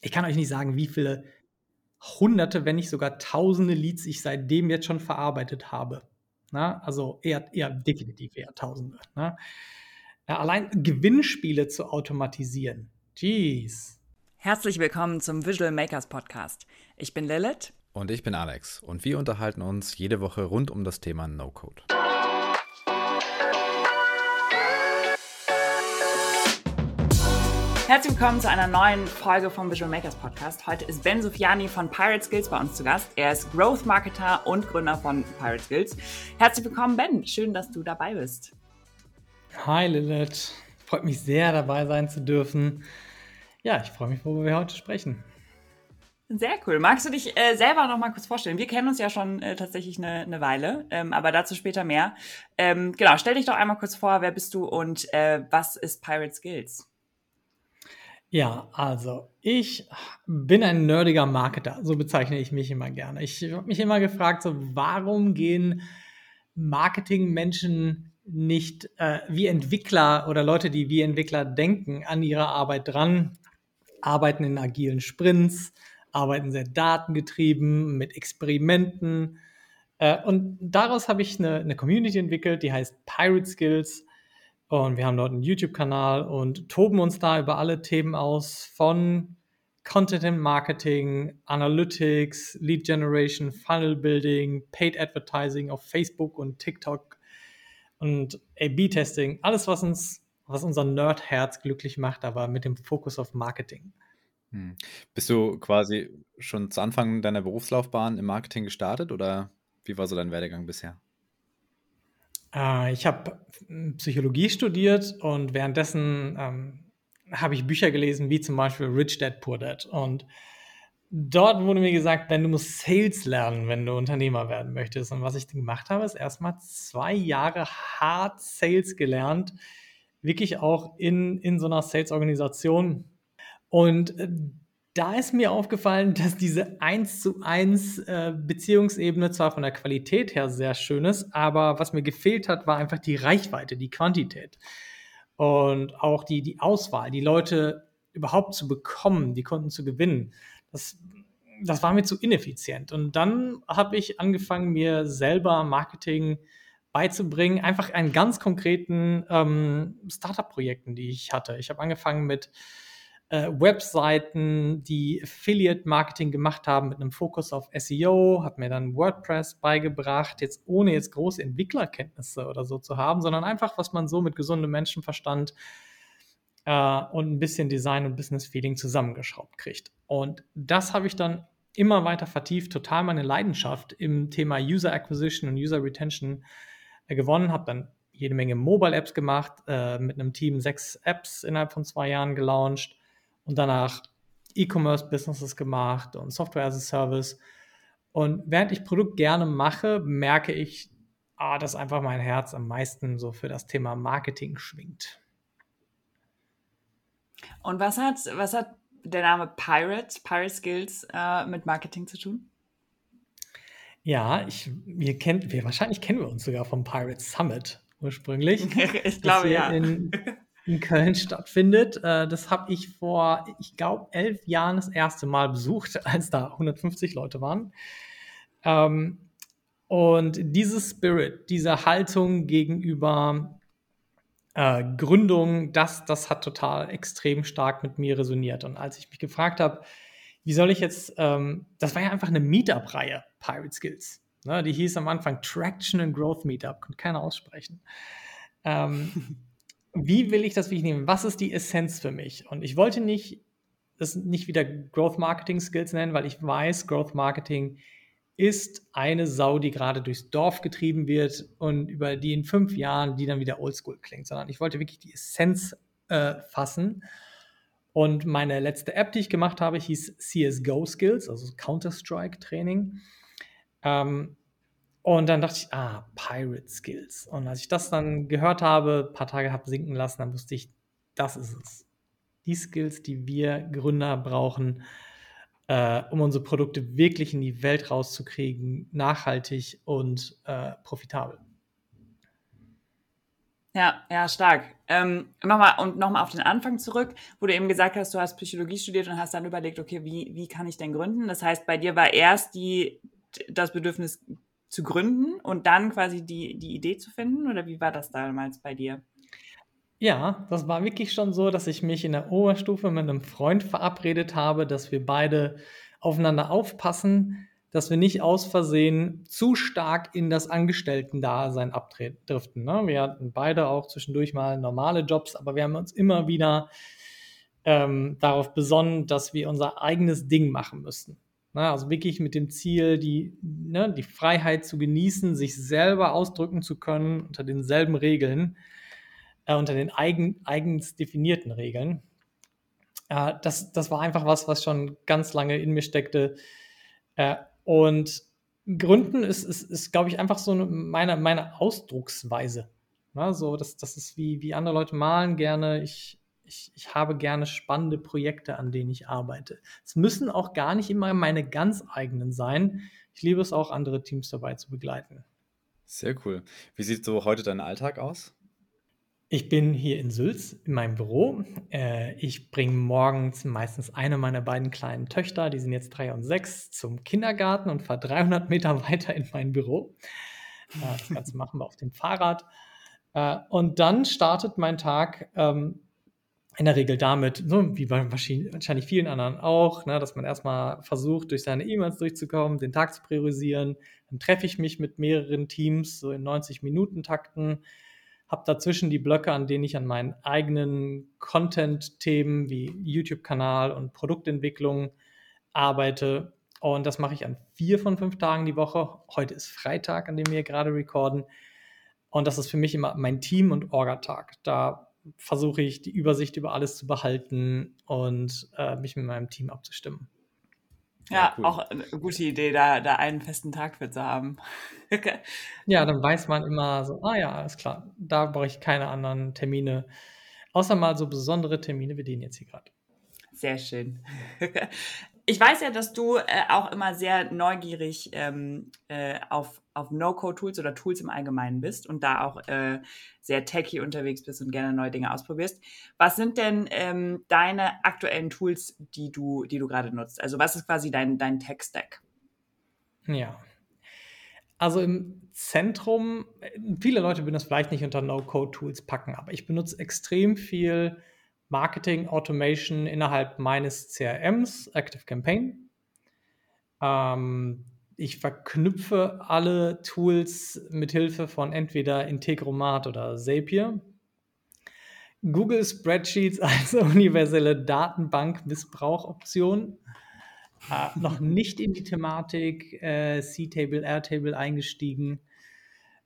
ich kann euch nicht sagen, wie viele hunderte, wenn nicht sogar tausende Leads ich seitdem jetzt schon verarbeitet habe. Na, also eher, eher definitiv eher tausende. Ja, allein Gewinnspiele zu automatisieren. Jeez. Herzlich willkommen zum Visual Makers Podcast. Ich bin Lilith. Und ich bin Alex. Und wir unterhalten uns jede Woche rund um das Thema No-Code. Herzlich willkommen zu einer neuen Folge vom Visual Makers Podcast. Heute ist Ben Sofiani von Pirate Skills bei uns zu Gast. Er ist Growth Marketer und Gründer von Pirate Skills. Herzlich willkommen, Ben. Schön, dass du dabei bist. Hi, Lilith. Freut mich sehr, dabei sein zu dürfen. Ja, ich freue mich, worüber wir heute sprechen. Sehr cool. Magst du dich äh, selber noch mal kurz vorstellen? Wir kennen uns ja schon äh, tatsächlich eine, eine Weile, ähm, aber dazu später mehr. Ähm, genau, stell dich doch einmal kurz vor, wer bist du und äh, was ist Pirate Skills? Ja, also ich bin ein nerdiger Marketer, so bezeichne ich mich immer gerne. Ich habe mich immer gefragt, so warum gehen Marketingmenschen nicht äh, wie Entwickler oder Leute, die wie Entwickler denken, an ihre Arbeit dran, arbeiten in agilen Sprints, arbeiten sehr datengetrieben mit Experimenten. Äh, und daraus habe ich eine, eine Community entwickelt, die heißt Pirate Skills und wir haben dort einen YouTube-Kanal und toben uns da über alle Themen aus von Content Marketing, Analytics, Lead Generation, Funnel Building, Paid Advertising auf Facebook und TikTok und A-B-Testing. Alles, was uns, was unser Nerd-Herz glücklich macht, aber mit dem Fokus auf Marketing. Hm. Bist du quasi schon zu Anfang deiner Berufslaufbahn im Marketing gestartet oder wie war so dein Werdegang bisher? Äh, ich habe Psychologie studiert und währenddessen ähm, habe ich Bücher gelesen, wie zum Beispiel Rich Dad Poor Dad. Und dort wurde mir gesagt, wenn du musst Sales lernen, wenn du Unternehmer werden möchtest. Und was ich gemacht habe, ist erstmal zwei Jahre hart Sales gelernt, wirklich auch in, in so einer Sales-Organisation. Und äh, da ist mir aufgefallen, dass diese 1 zu 1 äh, Beziehungsebene zwar von der Qualität her sehr schön ist, aber was mir gefehlt hat, war einfach die Reichweite, die Quantität. Und auch die, die Auswahl, die Leute überhaupt zu bekommen, die Kunden zu gewinnen. Das, das war mir zu ineffizient. Und dann habe ich angefangen, mir selber Marketing beizubringen, einfach an ganz konkreten ähm, Startup-Projekten, die ich hatte. Ich habe angefangen mit äh, Webseiten, die Affiliate-Marketing gemacht haben mit einem Fokus auf SEO, habe mir dann WordPress beigebracht, jetzt ohne jetzt große Entwicklerkenntnisse oder so zu haben, sondern einfach, was man so mit gesundem Menschenverstand äh, und ein bisschen Design und Business-Feeling zusammengeschraubt kriegt. Und das habe ich dann immer weiter vertieft, total meine Leidenschaft im Thema User Acquisition und User Retention äh, gewonnen, habe dann jede Menge Mobile-Apps gemacht, äh, mit einem Team sechs Apps innerhalb von zwei Jahren gelauncht und danach E-Commerce-Businesses gemacht und Software as a Service. Und während ich Produkt gerne mache, merke ich, ah, dass einfach mein Herz am meisten so für das Thema Marketing schwingt. Und was hat, was hat der Name Pirate, Pirate Skills äh, mit Marketing zu tun? Ja, ich, wir kennt, wir, wahrscheinlich kennen wir uns sogar vom Pirate Summit ursprünglich. ich glaube ja. In, in Köln stattfindet. Äh, das habe ich vor, ich glaube, elf Jahren das erste Mal besucht, als da 150 Leute waren. Ähm, und dieses Spirit, diese Haltung gegenüber äh, Gründung, das, das hat total extrem stark mit mir resoniert. Und als ich mich gefragt habe, wie soll ich jetzt, ähm, das war ja einfach eine Meetup-Reihe, Pirate Skills. Ne, die hieß am Anfang Traction and Growth Meetup, konnte keiner aussprechen. Wie will ich das wie nehmen? Was ist die Essenz für mich? Und ich wollte nicht das nicht wieder Growth Marketing Skills nennen, weil ich weiß, Growth Marketing ist eine Sau, die gerade durchs Dorf getrieben wird und über die in fünf Jahren, die dann wieder Oldschool klingt, sondern ich wollte wirklich die Essenz äh, fassen. Und meine letzte App, die ich gemacht habe, hieß CSGO Skills, also Counter-Strike Training. Ähm, und dann dachte ich, ah, Pirate Skills. Und als ich das dann gehört habe, ein paar Tage habe sinken lassen, dann wusste ich, das ist es. Die Skills, die wir Gründer brauchen, äh, um unsere Produkte wirklich in die Welt rauszukriegen, nachhaltig und äh, profitabel. Ja, ja, stark. Ähm, nochmal, und nochmal auf den Anfang zurück, wo du eben gesagt hast, du hast Psychologie studiert und hast dann überlegt, okay, wie, wie kann ich denn gründen? Das heißt, bei dir war erst die, das Bedürfnis zu gründen und dann quasi die, die Idee zu finden? Oder wie war das damals bei dir? Ja, das war wirklich schon so, dass ich mich in der Oberstufe mit einem Freund verabredet habe, dass wir beide aufeinander aufpassen, dass wir nicht aus Versehen zu stark in das Angestellten-Dasein abdriften. Ne? Wir hatten beide auch zwischendurch mal normale Jobs, aber wir haben uns immer wieder ähm, darauf besonnen, dass wir unser eigenes Ding machen müssen. Ne? Also wirklich mit dem Ziel, die, ne, die Freiheit zu genießen, sich selber ausdrücken zu können unter denselben Regeln, äh, unter den eigen, eigens definierten Regeln. Äh, das, das war einfach was, was schon ganz lange in mir steckte. Äh, und Gründen ist, ist, ist glaube ich, einfach so meine, meine Ausdrucksweise. Ne? So, das, das ist wie, wie andere Leute malen gerne. Ich, ich, ich habe gerne spannende Projekte, an denen ich arbeite. Es müssen auch gar nicht immer meine ganz eigenen sein. Ich liebe es auch, andere Teams dabei zu begleiten. Sehr cool. Wie sieht so heute dein Alltag aus? Ich bin hier in Sülz in meinem Büro. Äh, ich bringe morgens meistens eine meiner beiden kleinen Töchter, die sind jetzt drei und sechs, zum Kindergarten und fahre 300 Meter weiter in mein Büro. Äh, das Ganze machen wir auf dem Fahrrad. Äh, und dann startet mein Tag ähm, in der Regel damit, so wie bei wahrscheinlich vielen anderen auch, ne, dass man erstmal versucht, durch seine E-Mails durchzukommen, den Tag zu priorisieren. Dann treffe ich mich mit mehreren Teams, so in 90-Minuten-Takten habe dazwischen die Blöcke, an denen ich an meinen eigenen Content-Themen wie YouTube-Kanal und Produktentwicklung arbeite. Und das mache ich an vier von fünf Tagen die Woche. Heute ist Freitag, an dem wir gerade recorden. Und das ist für mich immer mein Team- und Orga-Tag. Da versuche ich, die Übersicht über alles zu behalten und äh, mich mit meinem Team abzustimmen. Ja, cool. auch eine gute Idee, da, da einen festen Tag für zu haben. ja, dann weiß man immer so, ah ja, alles klar, da brauche ich keine anderen Termine, außer mal so besondere Termine wie den jetzt hier gerade. Sehr schön. Ich weiß ja, dass du äh, auch immer sehr neugierig ähm, äh, auf, auf No-Code-Tools oder Tools im Allgemeinen bist und da auch äh, sehr techy unterwegs bist und gerne neue Dinge ausprobierst. Was sind denn ähm, deine aktuellen Tools, die du, die du gerade nutzt? Also was ist quasi dein, dein Tech-Stack? Ja. Also im Zentrum, viele Leute würden das vielleicht nicht unter No-Code-Tools packen, aber ich benutze extrem viel Marketing Automation innerhalb meines CRMs, Active Campaign. Ähm, ich verknüpfe alle Tools mit Hilfe von entweder Integromat oder Zapier. Google Spreadsheets als universelle Datenbank-Missbrauchoption. Äh, noch nicht in die Thematik äh, C-Table, Airtable eingestiegen.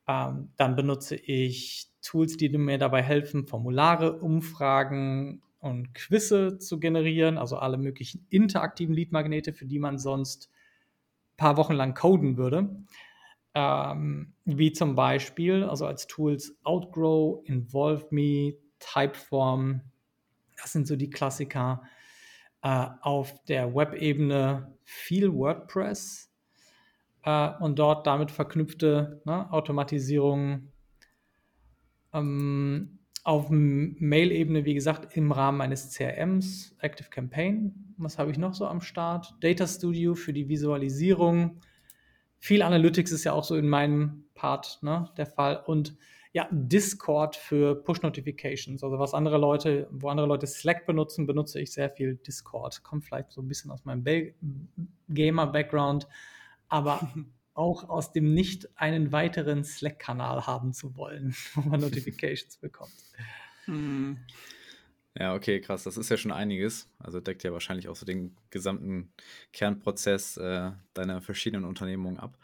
Ähm, dann benutze ich Tools, die mir dabei helfen, Formulare, Umfragen und Quizze zu generieren, also alle möglichen interaktiven Leadmagnete, für die man sonst ein paar Wochen lang coden würde. Ähm, wie zum Beispiel, also als Tools Outgrow, Involve Me, Typeform. Das sind so die Klassiker. Äh, auf der Web-Ebene viel WordPress äh, und dort damit verknüpfte ne, Automatisierung ähm, auf Mail-Ebene, wie gesagt, im Rahmen meines CRMs, Active Campaign. Was habe ich noch so am Start? Data Studio für die Visualisierung. Viel Analytics ist ja auch so in meinem Part ne, der Fall. Und ja, Discord für Push-Notifications. Also was andere Leute, wo andere Leute Slack benutzen, benutze ich sehr viel Discord. Kommt vielleicht so ein bisschen aus meinem Gamer-Background. Aber auch aus dem nicht einen weiteren Slack-Kanal haben zu wollen, wo man Notifications bekommt. Hm. Ja, okay, krass. Das ist ja schon einiges. Also deckt ja wahrscheinlich auch so den gesamten Kernprozess äh, deiner verschiedenen Unternehmungen ab.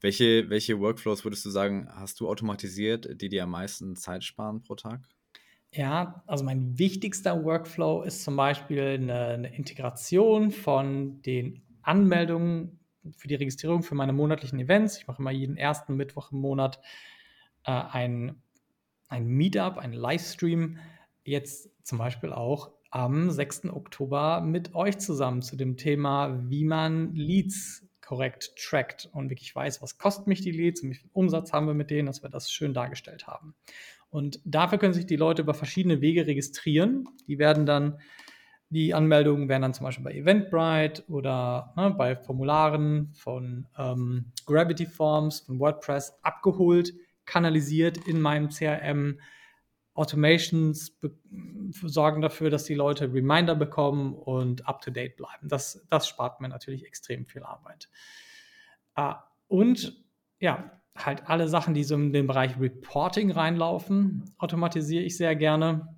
Welche, welche Workflows würdest du sagen, hast du automatisiert, die dir am meisten Zeit sparen pro Tag? Ja, also mein wichtigster Workflow ist zum Beispiel eine, eine Integration von den Anmeldungen für die Registrierung für meine monatlichen Events. Ich mache immer jeden ersten Mittwoch im Monat äh, ein, ein Meetup, ein Livestream. Jetzt zum Beispiel auch am 6. Oktober mit euch zusammen zu dem Thema, wie man Leads korrekt trackt und wirklich weiß, was kostet mich die Leads und wie viel Umsatz haben wir mit denen, dass wir das schön dargestellt haben. Und dafür können sich die Leute über verschiedene Wege registrieren. Die werden dann, die Anmeldungen werden dann zum Beispiel bei Eventbrite oder ne, bei Formularen von ähm, Gravity Forms, von WordPress abgeholt, kanalisiert in meinem CRM. Automations sorgen dafür, dass die Leute Reminder bekommen und up-to-date bleiben. Das, das spart mir natürlich extrem viel Arbeit. Uh, und ja, halt alle Sachen, die so in den Bereich Reporting reinlaufen, automatisiere ich sehr gerne.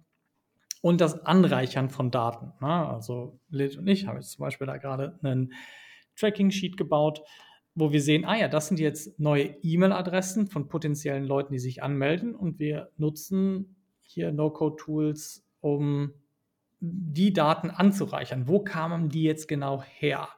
Und das Anreichern von Daten. Ne? Also Lid und ich haben jetzt zum Beispiel da gerade einen Tracking-Sheet gebaut, wo wir sehen, ah ja, das sind jetzt neue E-Mail-Adressen von potenziellen Leuten, die sich anmelden. Und wir nutzen hier No-Code-Tools, um die Daten anzureichern. Wo kamen die jetzt genau her?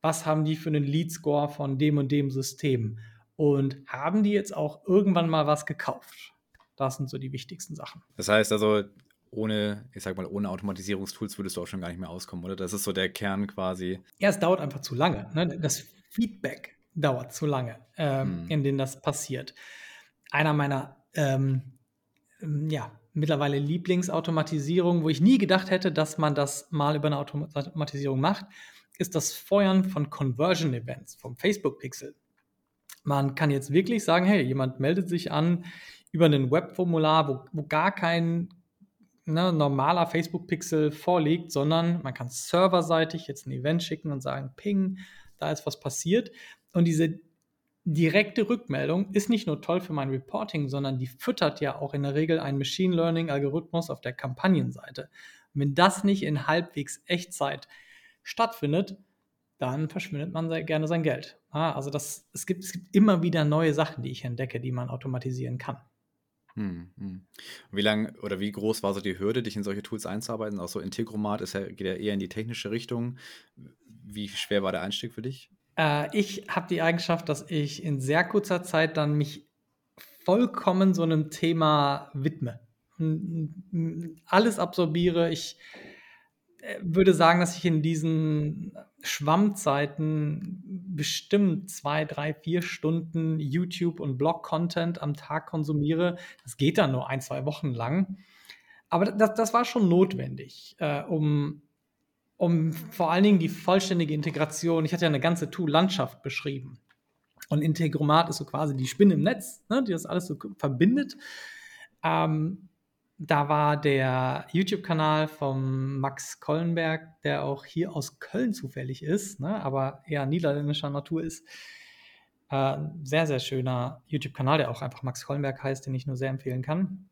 Was haben die für einen Lead-Score von dem und dem System? Und haben die jetzt auch irgendwann mal was gekauft? Das sind so die wichtigsten Sachen. Das heißt also, ohne, ich sag mal, ohne Automatisierungstools würdest du auch schon gar nicht mehr auskommen, oder? Das ist so der Kern quasi. Ja, es dauert einfach zu lange. Ne? Das Feedback dauert zu lange, ähm, hm. in dem das passiert. Einer meiner, ähm, ja, mittlerweile Lieblingsautomatisierungen, wo ich nie gedacht hätte, dass man das mal über eine Automatisierung macht, ist das Feuern von Conversion Events vom Facebook Pixel. Man kann jetzt wirklich sagen, hey, jemand meldet sich an über ein Webformular, wo, wo gar kein ne, normaler Facebook-Pixel vorliegt, sondern man kann serverseitig jetzt ein Event schicken und sagen, ping, da ist was passiert. Und diese direkte Rückmeldung ist nicht nur toll für mein Reporting, sondern die füttert ja auch in der Regel einen Machine Learning-Algorithmus auf der Kampagnenseite. Und wenn das nicht in halbwegs Echtzeit stattfindet, dann verschwindet man sehr gerne sein Geld. Ah, also das, es, gibt, es gibt immer wieder neue Sachen, die ich entdecke, die man automatisieren kann. Hm, hm. Wie lang oder wie groß war so die Hürde, dich in solche Tools einzuarbeiten? Auch so Integromat ist ja, geht ja eher in die technische Richtung. Wie schwer war der Einstieg für dich? Äh, ich habe die Eigenschaft, dass ich in sehr kurzer Zeit dann mich vollkommen so einem Thema widme. Alles absorbiere. Ich würde sagen, dass ich in diesen Schwammzeiten bestimmt zwei, drei, vier Stunden YouTube- und Blog-Content am Tag konsumiere. Das geht dann nur ein, zwei Wochen lang. Aber das, das war schon notwendig, äh, um, um vor allen Dingen die vollständige Integration. Ich hatte ja eine ganze Tool-Landschaft beschrieben. Und Integromat ist so quasi die Spinne im Netz, ne, die das alles so verbindet. Ähm, da war der YouTube-Kanal vom Max Kollenberg, der auch hier aus Köln zufällig ist, ne, aber eher niederländischer Natur ist. Äh, sehr, sehr schöner YouTube-Kanal, der auch einfach Max Kollenberg heißt, den ich nur sehr empfehlen kann.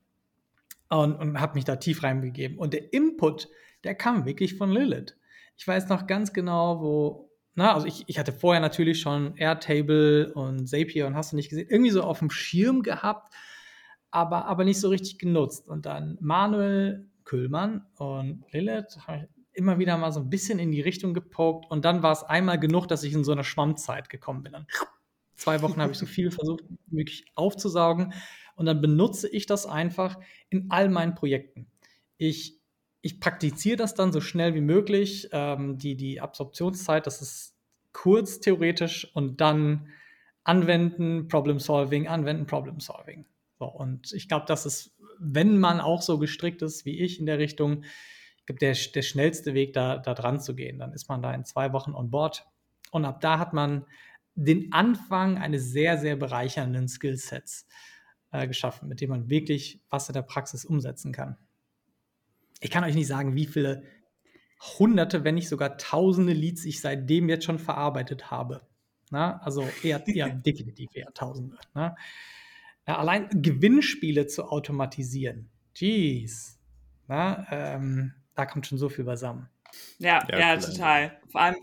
Und, und habe mich da tief reingegeben. Und der Input, der kam wirklich von Lilith. Ich weiß noch ganz genau, wo, na, also ich, ich hatte vorher natürlich schon Airtable und Zapier und hast du nicht gesehen, irgendwie so auf dem Schirm gehabt aber, aber nicht so richtig genutzt. Und dann Manuel Kühlmann und Lilith habe ich immer wieder mal so ein bisschen in die Richtung gepokt und dann war es einmal genug, dass ich in so eine Schwammzeit gekommen bin. Dann zwei Wochen habe ich so viel versucht, wirklich aufzusaugen und dann benutze ich das einfach in all meinen Projekten. Ich, ich praktiziere das dann so schnell wie möglich. Ähm, die, die Absorptionszeit, das ist kurz theoretisch und dann anwenden, Problem Solving, anwenden, Problem Solving. So, und ich glaube, das ist, wenn man auch so gestrickt ist wie ich in der Richtung, ich glaube, der, der schnellste Weg, da, da dran zu gehen. Dann ist man da in zwei Wochen on board. Und ab da hat man den Anfang eines sehr, sehr bereichernden Skillsets äh, geschaffen, mit dem man wirklich was in der Praxis umsetzen kann. Ich kann euch nicht sagen, wie viele hunderte, wenn nicht sogar tausende Leads ich seitdem jetzt schon verarbeitet habe. Na, also eher, eher definitiv eher tausende. Na. Ja, allein Gewinnspiele zu automatisieren. Jeez. Na, ähm, da kommt schon so viel beisammen. Ja, ja, ja total. Vor allem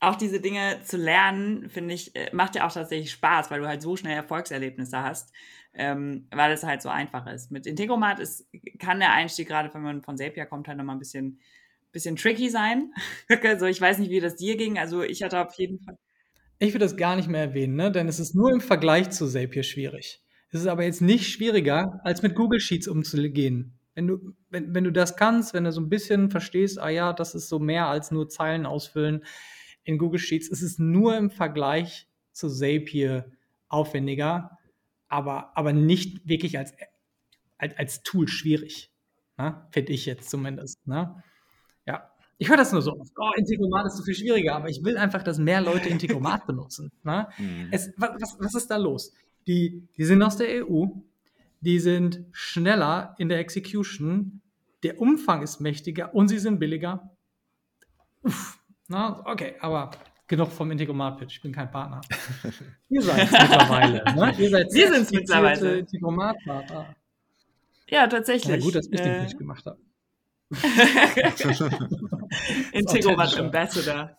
auch diese Dinge zu lernen, finde ich, äh, macht ja auch tatsächlich Spaß, weil du halt so schnell Erfolgserlebnisse hast, ähm, weil es halt so einfach ist. Mit Integromat ist, kann der Einstieg, gerade wenn man von Zapier kommt, halt nochmal ein bisschen, bisschen tricky sein. also ich weiß nicht, wie das dir ging. Also ich hatte auf jeden Fall. Ich würde das gar nicht mehr erwähnen, ne? denn es ist nur im Vergleich zu Zapier schwierig. Es ist aber jetzt nicht schwieriger, als mit Google Sheets umzugehen. Wenn du, wenn, wenn du das kannst, wenn du so ein bisschen verstehst, ah ja, das ist so mehr als nur Zeilen ausfüllen in Google Sheets, ist es nur im Vergleich zu Zapier aufwendiger, aber, aber nicht wirklich als als, als Tool schwierig. Ne? Finde ich jetzt zumindest. Ne? Ja. Ich höre das nur so oft. Oh, Integromat ist so viel schwieriger, aber ich will einfach, dass mehr Leute Integromat benutzen. Ne? Mhm. Es, was, was ist da los? Die, die sind aus der EU, die sind schneller in der Execution, der Umfang ist mächtiger und sie sind billiger. Uff, na, okay, aber genug vom Integromat-Pitch. Ich bin kein Partner. Ihr seid es mittlerweile. Ne? Ihr seid Wir sind mittlerweile. Integromat-Partner. Ja, tatsächlich. Ja, gut, dass ich äh, den Pitch gemacht habe. Integromat Ambassador.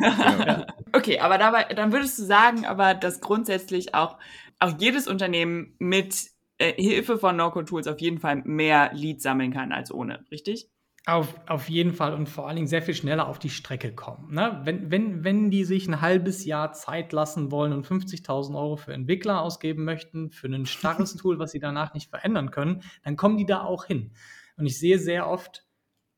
ja. Okay, aber dabei, dann würdest du sagen, aber dass grundsätzlich auch, auch jedes Unternehmen mit äh, Hilfe von No-Code-Tools auf jeden Fall mehr Leads sammeln kann als ohne, richtig? Auf, auf jeden Fall und vor allen Dingen sehr viel schneller auf die Strecke kommen. Ne? Wenn, wenn, wenn die sich ein halbes Jahr Zeit lassen wollen und 50.000 Euro für Entwickler ausgeben möchten, für ein starres Tool, was sie danach nicht verändern können, dann kommen die da auch hin. Und ich sehe sehr oft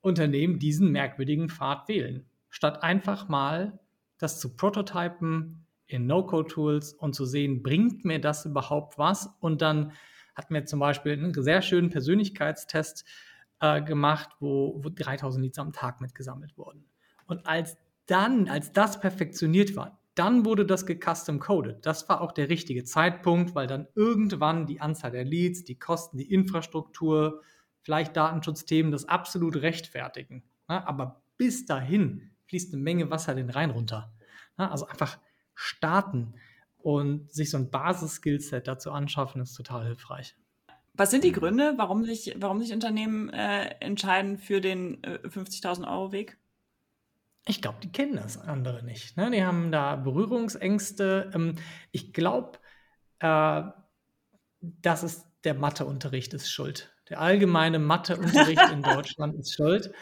Unternehmen diesen merkwürdigen Pfad wählen, statt einfach mal das zu prototypen in No-Code-Tools und zu sehen, bringt mir das überhaupt was? Und dann hatten wir zum Beispiel einen sehr schönen Persönlichkeitstest äh, gemacht, wo, wo 3000 Leads am Tag mitgesammelt wurden. Und als dann, als das perfektioniert war, dann wurde das gecustom coded. Das war auch der richtige Zeitpunkt, weil dann irgendwann die Anzahl der Leads, die Kosten, die Infrastruktur, vielleicht Datenschutzthemen das absolut rechtfertigen. Ja, aber bis dahin fließt eine Menge Wasser den Rhein runter. Ja, also einfach starten und sich so ein Basis-Skillset dazu anschaffen, ist total hilfreich. Was sind die Gründe, warum sich, warum sich Unternehmen äh, entscheiden für den äh, 50.000 Euro Weg? Ich glaube, die kennen das andere nicht. Ne? Die haben da Berührungsängste. Ähm, ich glaube, äh, das ist der Matheunterricht ist schuld. Der allgemeine Matheunterricht in Deutschland ist schuld.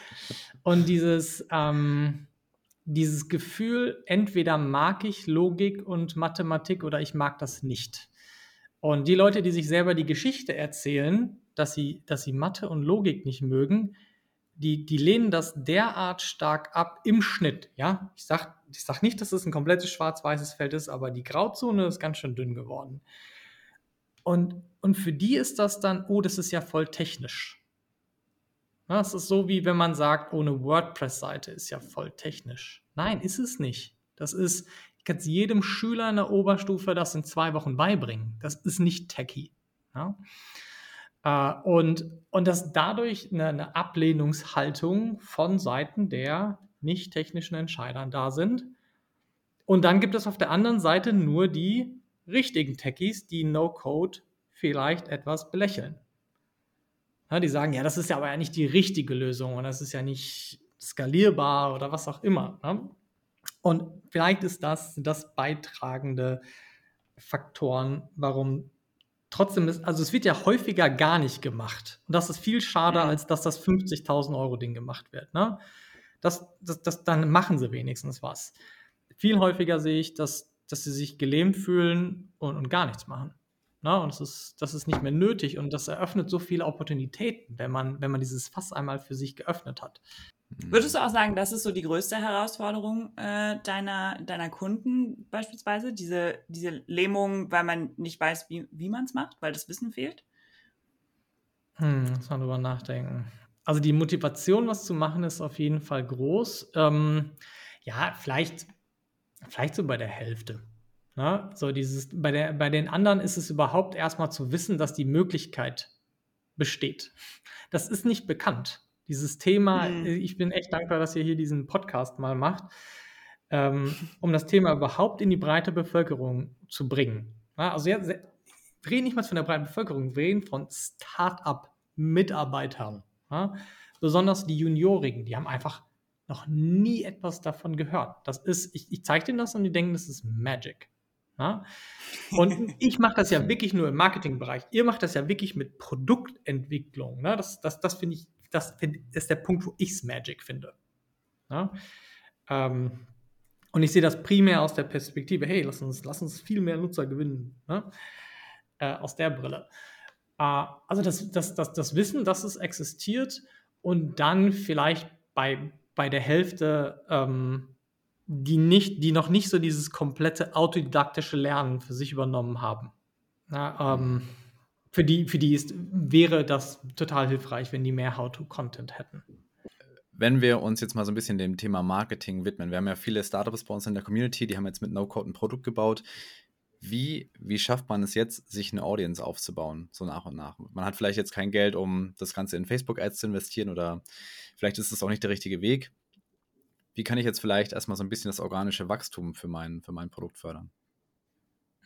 Und dieses, ähm, dieses Gefühl, entweder mag ich Logik und Mathematik oder ich mag das nicht. Und die Leute, die sich selber die Geschichte erzählen, dass sie, dass sie Mathe und Logik nicht mögen, die, die lehnen das derart stark ab im Schnitt. Ja, ich sage ich sag nicht, dass es ein komplettes schwarz-weißes Feld ist, aber die Grauzone ist ganz schön dünn geworden. Und, und für die ist das dann, oh, das ist ja voll technisch. Das ist so, wie wenn man sagt, oh, eine WordPress-Seite ist ja voll technisch. Nein, ist es nicht. Das ist, ich kann es jedem Schüler in der Oberstufe das in zwei Wochen beibringen. Das ist nicht techy. Ja? Äh, und, und dass dadurch eine, eine Ablehnungshaltung von Seiten der nicht technischen Entscheidern da sind. Und dann gibt es auf der anderen Seite nur die richtigen Techies, die No-Code vielleicht etwas belächeln. Ja, die sagen, ja, das ist ja aber ja nicht die richtige Lösung und das ist ja nicht skalierbar oder was auch immer. Ne? Und vielleicht ist das, das beitragende Faktoren, warum trotzdem ist, also es wird ja häufiger gar nicht gemacht. Und das ist viel schade, mhm. als dass das 50.000 Euro Ding gemacht wird. Ne? Das, das, das, dann machen sie wenigstens was. Viel häufiger sehe ich, dass, dass sie sich gelähmt fühlen und, und gar nichts machen. Na, und das ist, das ist nicht mehr nötig und das eröffnet so viele Opportunitäten, wenn man, wenn man dieses Fass einmal für sich geöffnet hat. Würdest du auch sagen, das ist so die größte Herausforderung äh, deiner, deiner Kunden beispielsweise? Diese, diese Lähmung, weil man nicht weiß, wie, wie man es macht, weil das Wissen fehlt? Hm, muss man drüber nachdenken. Also die Motivation, was zu machen, ist auf jeden Fall groß. Ähm, ja, vielleicht, vielleicht so bei der Hälfte. Ne? So dieses, bei, der, bei den anderen ist es überhaupt erstmal zu wissen, dass die Möglichkeit besteht. Das ist nicht bekannt. Dieses Thema, mhm. ich bin echt dankbar, dass ihr hier diesen Podcast mal macht, ähm, um das Thema überhaupt in die breite Bevölkerung zu bringen. Ja, also jetzt, wir reden nicht mal von der breiten Bevölkerung, wir reden von Start-up-Mitarbeitern. Ja? Besonders die Juniorigen, die haben einfach noch nie etwas davon gehört. Das ist, ich, ich zeige denen das und die denken, das ist Magic. Ja? Und ich mache das ja wirklich nur im Marketingbereich. Ihr macht das ja wirklich mit Produktentwicklung. Ne? Das, das, das finde ich, das ist der Punkt, wo ich es Magic finde. Ja? Ähm, und ich sehe das primär aus der Perspektive, hey, lass uns, lass uns viel mehr Nutzer gewinnen. Ne? Äh, aus der Brille. Äh, also das, das, das, das Wissen, dass es existiert und dann vielleicht bei, bei der Hälfte ähm, die, nicht, die noch nicht so dieses komplette autodidaktische Lernen für sich übernommen haben. Ja, ähm, für die, für die ist, wäre das total hilfreich, wenn die mehr How-to-Content hätten. Wenn wir uns jetzt mal so ein bisschen dem Thema Marketing widmen, wir haben ja viele Startups bei uns in der Community, die haben jetzt mit No-Code ein Produkt gebaut. Wie, wie schafft man es jetzt, sich eine Audience aufzubauen, so nach und nach? Man hat vielleicht jetzt kein Geld, um das Ganze in Facebook-Ads zu investieren oder vielleicht ist es auch nicht der richtige Weg. Wie kann ich jetzt vielleicht erstmal so ein bisschen das organische Wachstum für mein, für mein Produkt fördern?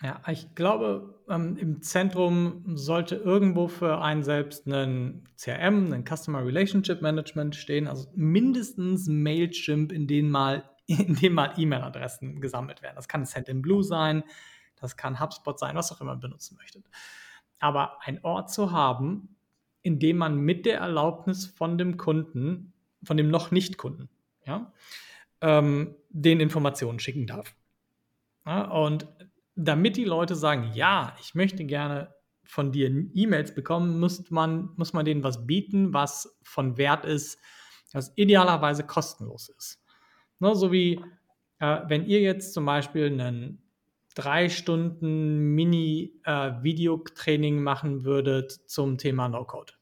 Ja, ich glaube, ähm, im Zentrum sollte irgendwo für einen selbst ein CRM, ein Customer Relationship Management stehen, also mindestens Mailchimp, in dem mal in dem mal E-Mail-Adressen gesammelt werden. Das kann Send-in-Blue sein, das kann HubSpot sein, was auch immer man benutzen möchtet. Aber ein Ort zu haben, in dem man mit der Erlaubnis von dem Kunden, von dem noch nicht Kunden, ja, ähm, den Informationen schicken darf. Ja, und damit die Leute sagen, ja, ich möchte gerne von dir E-Mails bekommen, muss man, muss man denen was bieten, was von Wert ist, was idealerweise kostenlos ist. Ne, so wie äh, wenn ihr jetzt zum Beispiel einen drei Stunden Mini-Videotraining äh, machen würdet zum Thema No-Code.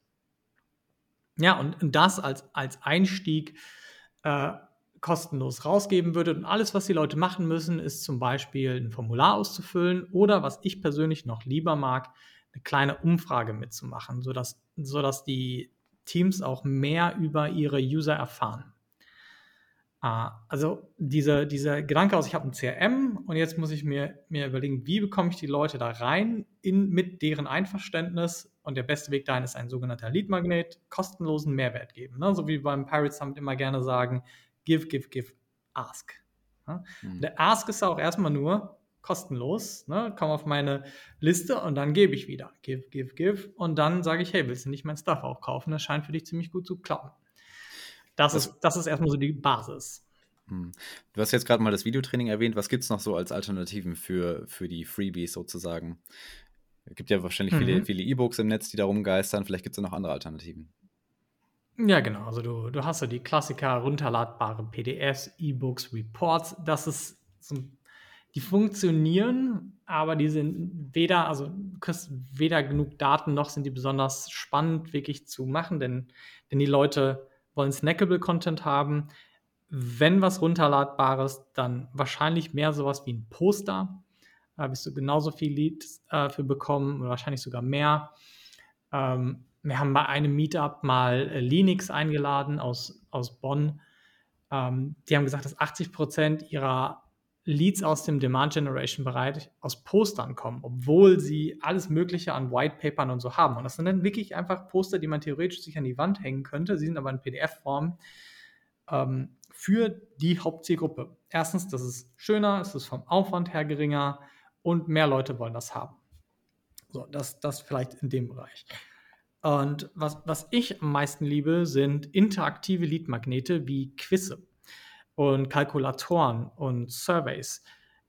Ja, und, das als, als Einstieg äh, kostenlos rausgeben würdet. Und alles, was die Leute machen müssen, ist zum Beispiel ein Formular auszufüllen oder, was ich persönlich noch lieber mag, eine kleine Umfrage mitzumachen, sodass, sodass die Teams auch mehr über ihre User erfahren. Ah, also dieser, dieser Gedanke aus, ich habe ein CRM und jetzt muss ich mir, mir überlegen, wie bekomme ich die Leute da rein in, mit deren Einverständnis und der beste Weg dahin ist ein sogenannter Lead-Magnet, kostenlosen Mehrwert geben. Ne? So wie beim Pirates Summit immer gerne sagen, give, give, give, ask. Ne? Mhm. Der Ask ist auch erstmal nur kostenlos, ne? komm auf meine Liste und dann gebe ich wieder, give, give, give und dann sage ich, hey, willst du nicht mein Stuff auch kaufen? Das scheint für dich ziemlich gut zu klappen. Das, das, ist, das ist erstmal so die Basis. Hm. Du hast jetzt gerade mal das Videotraining erwähnt. Was gibt es noch so als Alternativen für, für die Freebies sozusagen? Es gibt ja wahrscheinlich mhm. viele E-Books im Netz, die da rumgeistern. Vielleicht gibt es noch andere Alternativen. Ja, genau. Also du, du hast ja die Klassiker, runterladbare PDFs, E-Books, Reports. Das ist so, die funktionieren, aber die sind weder, also du kriegst weder genug Daten, noch sind die besonders spannend wirklich zu machen, denn, denn die Leute wollen snackable Content haben. Wenn was runterladbares, dann wahrscheinlich mehr sowas wie ein Poster. Da wirst du genauso viel Leads äh, für bekommen oder wahrscheinlich sogar mehr. Ähm, wir haben bei einem Meetup mal äh, Linux eingeladen aus, aus Bonn. Ähm, die haben gesagt, dass 80 Prozent ihrer Leads aus dem Demand Generation Bereich aus Postern kommen, obwohl sie alles Mögliche an White Papern und so haben. Und das sind dann wirklich einfach Poster, die man theoretisch sich an die Wand hängen könnte. Sie sind aber in PDF-Form ähm, für die Hauptzielgruppe. Erstens, das ist schöner, es ist vom Aufwand her geringer und mehr Leute wollen das haben. So, das, das vielleicht in dem Bereich. Und was, was ich am meisten liebe, sind interaktive Leadmagnete wie Quizze und Kalkulatoren und Surveys.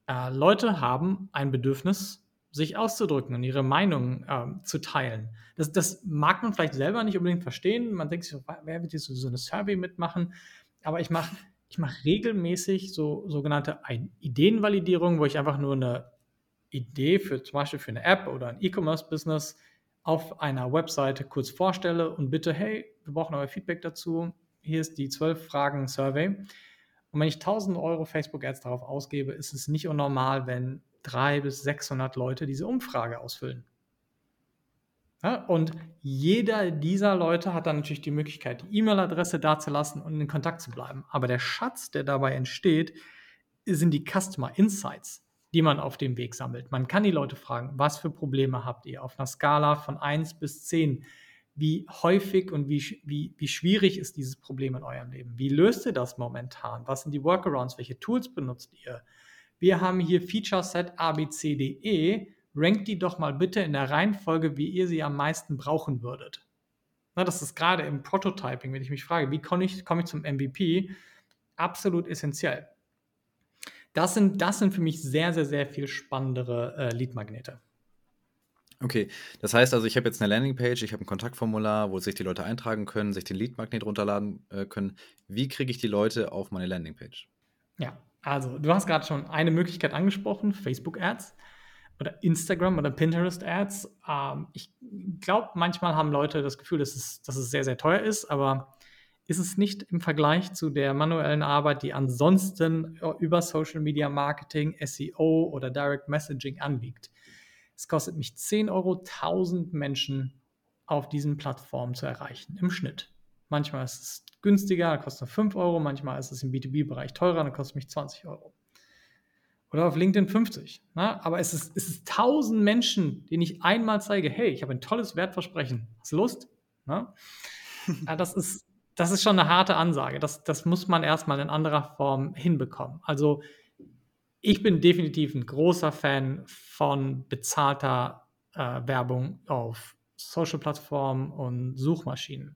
Äh, Leute haben ein Bedürfnis, sich auszudrücken und ihre Meinung äh, zu teilen. Das, das, mag man vielleicht selber nicht unbedingt verstehen. Man denkt sich, wer wird jetzt so eine Survey mitmachen? Aber ich mache ich mach regelmäßig so sogenannte Ideenvalidierung, wo ich einfach nur eine Idee für zum Beispiel für eine App oder ein E-Commerce-Business auf einer Webseite kurz vorstelle und bitte, hey, wir brauchen euer Feedback dazu. Hier ist die 12 Fragen Survey. Und wenn ich 1000 Euro Facebook-Ads darauf ausgebe, ist es nicht unnormal, wenn 300 bis 600 Leute diese Umfrage ausfüllen. Ja, und jeder dieser Leute hat dann natürlich die Möglichkeit, die E-Mail-Adresse dazulassen und in Kontakt zu bleiben. Aber der Schatz, der dabei entsteht, sind die Customer Insights, die man auf dem Weg sammelt. Man kann die Leute fragen, was für Probleme habt ihr auf einer Skala von 1 bis 10? wie häufig und wie, wie, wie schwierig ist dieses Problem in eurem Leben? Wie löst ihr das momentan? Was sind die Workarounds? Welche Tools benutzt ihr? Wir haben hier Feature Set ABCDE. Rankt die doch mal bitte in der Reihenfolge, wie ihr sie am meisten brauchen würdet. Na, das ist gerade im Prototyping, wenn ich mich frage, wie komme ich, komme ich zum MVP, absolut essentiell. Das sind, das sind für mich sehr, sehr, sehr viel spannendere äh, Lead-Magnete. Okay, das heißt also, ich habe jetzt eine Landingpage, ich habe ein Kontaktformular, wo sich die Leute eintragen können, sich den Lead-Magnet runterladen äh, können. Wie kriege ich die Leute auf meine Landingpage? Ja, also du hast gerade schon eine Möglichkeit angesprochen, Facebook-Ads. oder Instagram oder Pinterest Ads. Ähm, ich glaube, manchmal haben Leute das Gefühl, dass es, dass es sehr, sehr teuer ist, aber ist es nicht im Vergleich zu der manuellen Arbeit, die ansonsten über Social Media Marketing, SEO oder Direct Messaging anliegt. Es kostet mich 10 Euro, 1000 Menschen auf diesen Plattformen zu erreichen, im Schnitt. Manchmal ist es günstiger, da kostet es 5 Euro, manchmal ist es im B2B-Bereich teurer, dann kostet mich 20 Euro. Oder auf LinkedIn 50. Na? Ne? Aber es ist, es ist 1000 Menschen, denen ich einmal zeige, hey, ich habe ein tolles Wertversprechen. Hast du Lust? Na? Das, ist, das ist schon eine harte Ansage. Das, das muss man erstmal in anderer Form hinbekommen. Also ich bin definitiv ein großer Fan von bezahlter äh, Werbung auf Social-Plattformen und Suchmaschinen.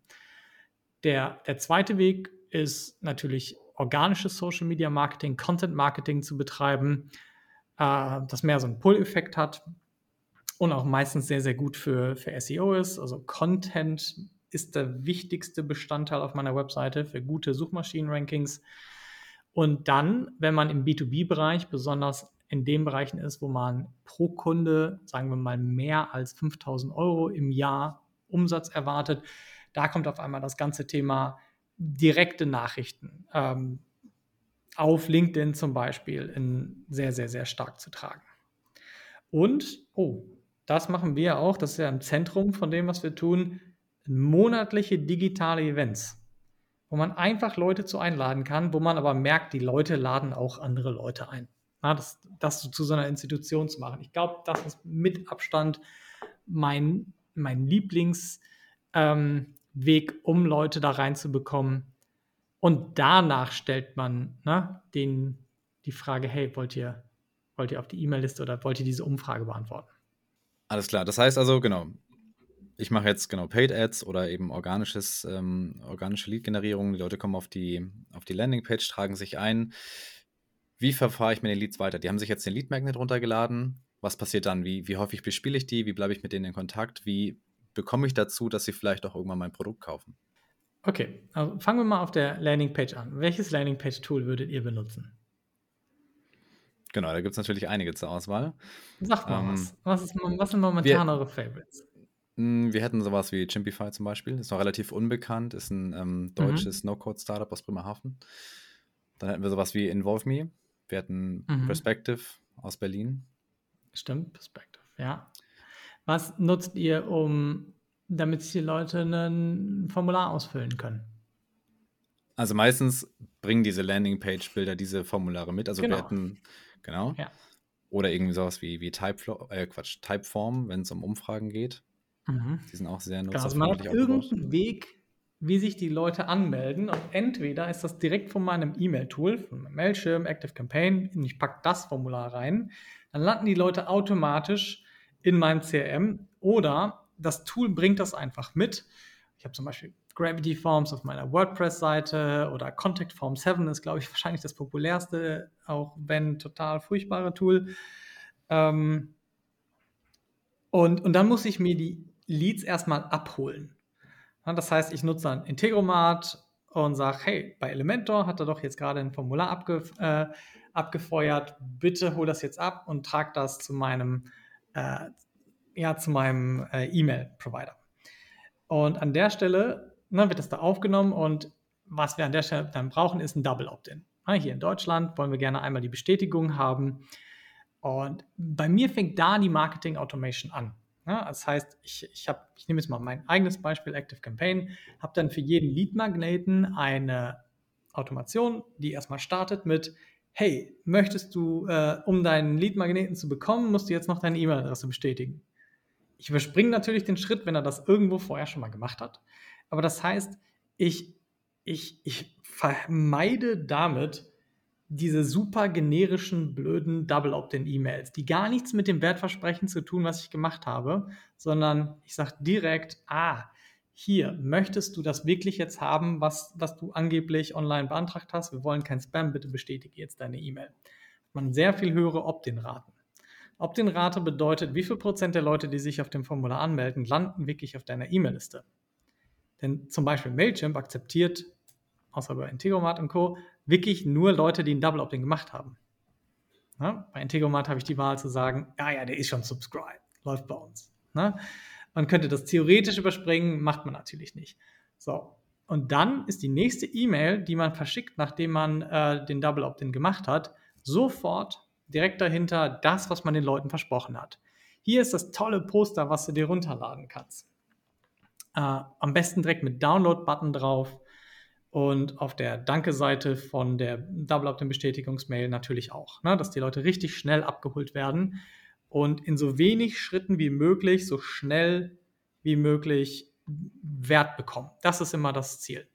Der, der zweite Weg ist natürlich organisches Social Media Marketing, Content Marketing zu betreiben, äh, das mehr so einen Pull-Effekt hat und auch meistens sehr, sehr gut für, für SEO ist. Also Content ist der wichtigste Bestandteil auf meiner Webseite für gute Suchmaschinen-Rankings. Und dann, wenn man im B2B-Bereich besonders in den Bereichen ist, wo man pro Kunde, sagen wir mal, mehr als 5000 Euro im Jahr Umsatz erwartet, da kommt auf einmal das ganze Thema direkte Nachrichten ähm, auf LinkedIn zum Beispiel in sehr, sehr, sehr stark zu tragen. Und, oh, das machen wir auch, das ist ja im Zentrum von dem, was wir tun, monatliche digitale Events, wo man einfach Leute zu einladen kann, wo man aber merkt, die Leute laden auch andere Leute ein. Ja, das, das zu so einer Institution zu machen. Ich glaube, das ist mit Abstand mein, mein Lieblingsweg, ähm, um Leute da reinzubekommen. Und danach stellt man ne, den, die Frage, hey, wollt ihr, wollt ihr auf die E-Mail-Liste oder wollt ihr diese Umfrage beantworten? Alles klar. Das heißt also, genau, ich mache jetzt genau Paid Ads oder eben organisches, ähm, organische Lead-Generierung. Die Leute kommen auf die, auf die Landingpage, tragen sich ein. Wie verfahre ich mit den Leads weiter? Die haben sich jetzt den Lead Magnet runtergeladen. Was passiert dann? Wie, wie häufig bespiele ich die? Wie bleibe ich mit denen in Kontakt? Wie bekomme ich dazu, dass sie vielleicht auch irgendwann mein Produkt kaufen? Okay, also fangen wir mal auf der Landingpage an. Welches Landingpage-Tool würdet ihr benutzen? Genau, da gibt es natürlich einige zur Auswahl. Sag mal ähm, was. Was, ist, was sind momentan wir, eure Favorites? Hm, wir hätten sowas wie Chimpify zum Beispiel. Ist noch relativ unbekannt. Ist ein ähm, mhm. deutsches. No-Code-Startup aus Bremerhaven. Dann hätten wir sowas wie Involve Me. Wir hatten mhm. Perspective aus Berlin. Stimmt, Perspective, ja. Was nutzt ihr, um damit die Leute ein Formular ausfüllen können? Also meistens bringen diese Landingpage-Bilder diese Formulare mit. Also genau. wir hätten, genau. Ja. Oder irgendwie sowas wie, wie Typeflow, äh, Quatsch, Typeform, wenn es um Umfragen geht. Mhm. Die sind auch sehr. Genau, also man hat irgendeinen Weg, wie sich die Leute anmelden. Und entweder ist das direkt von meinem E-Mail-Tool, von meinem Mailchimp, Active Campaign, und ich packe das Formular rein. Dann landen die Leute automatisch in meinem CRM. Oder das Tool bringt das einfach mit. Ich habe zum Beispiel Gravity Forms auf meiner WordPress-Seite oder Contact Form 7 ist, glaube ich, wahrscheinlich das populärste, auch wenn total furchtbare Tool. Ähm und, und dann muss ich mir die Leads erstmal abholen. Das heißt, ich nutze dann Integromat und sage, hey, bei Elementor hat er doch jetzt gerade ein Formular abge, äh, abgefeuert, bitte hol das jetzt ab und trag das zu meinem, äh, ja, zu meinem äh, E-Mail-Provider. Und an der Stelle ne, wird das da aufgenommen und was wir an der Stelle dann brauchen, ist ein Double Opt-in. Hier in Deutschland wollen wir gerne einmal die Bestätigung haben. Und bei mir fängt da die Marketing Automation an. Ja, das heißt, ich, ich, hab, ich nehme jetzt mal mein eigenes Beispiel, Active Campaign, habe dann für jeden Lead-Magneten eine Automation, die erstmal startet mit, hey, möchtest du, äh, um deinen Lead-Magneten zu bekommen, musst du jetzt noch deine E-Mail-Adresse bestätigen. Ich überspringe natürlich den Schritt, wenn er das irgendwo vorher schon mal gemacht hat. Aber das heißt, ich, ich, ich vermeide damit, diese super generischen, blöden Double Opt-in-E-Mails, die gar nichts mit dem Wertversprechen zu tun, was ich gemacht habe, sondern ich sage direkt, ah, hier, möchtest du das wirklich jetzt haben, was, was du angeblich online beantragt hast? Wir wollen kein Spam, bitte bestätige jetzt deine E-Mail. Man sehr viel höhere Opt-in-Raten. Opt-in-Rate bedeutet, wie viel Prozent der Leute, die sich auf dem Formular anmelden, landen wirklich auf deiner E-Mail-Liste. Denn zum Beispiel Mailchimp akzeptiert, außer bei Integromat und Co., wirklich nur Leute, die ein Double Opt-in gemacht haben. Ne? Bei Integromat habe ich die Wahl zu sagen, ja, ja, der ist schon subscribed, läuft bei uns. Ne? Man könnte das theoretisch überspringen, macht man natürlich nicht. So, und dann ist die nächste E-Mail, die man verschickt, nachdem man äh, den Double Opt-in gemacht hat, sofort direkt dahinter das, was man den Leuten versprochen hat. Hier ist das tolle Poster, was du dir runterladen kannst. Äh, am besten direkt mit Download-Button drauf und auf der Danke-Seite von der Double Opt-in Bestätigungsmail natürlich auch, ne, dass die Leute richtig schnell abgeholt werden und in so wenig Schritten wie möglich, so schnell wie möglich Wert bekommen. Das ist immer das Ziel.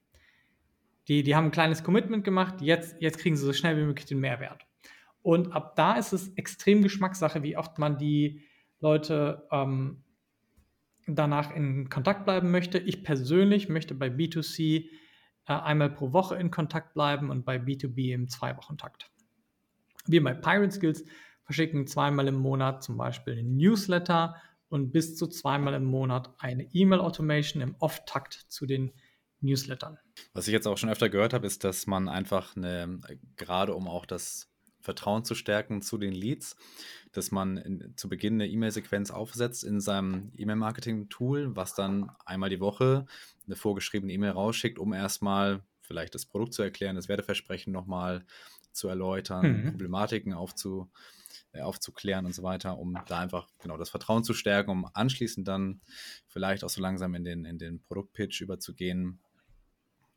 Die, die haben ein kleines Commitment gemacht, jetzt, jetzt kriegen sie so schnell wie möglich den Mehrwert. Und ab da ist es extrem Geschmackssache, wie oft man die Leute ähm, danach in Kontakt bleiben möchte. Ich persönlich möchte bei B2C äh, einmal pro Woche in Kontakt bleiben und bei B2B im Zwei-Wochen-Takt. Wir bei Pirate Skills verschicken zweimal im Monat zum Beispiel einen Newsletter und bis zu zweimal im Monat eine E-Mail-Automation im Off-Takt zu den Newslettern. Was ich jetzt auch schon öfter gehört habe, ist, dass man einfach eine, gerade um auch das Vertrauen zu stärken zu den Leads, dass man in, zu Beginn eine E-Mail-Sequenz aufsetzt in seinem E-Mail-Marketing-Tool, was dann einmal die Woche eine vorgeschriebene E-Mail rausschickt, um erstmal vielleicht das Produkt zu erklären, das Werteversprechen nochmal zu erläutern, mhm. Problematiken aufzu, äh, aufzuklären und so weiter, um da einfach genau das Vertrauen zu stärken, um anschließend dann vielleicht auch so langsam in den, in den Produktpitch überzugehen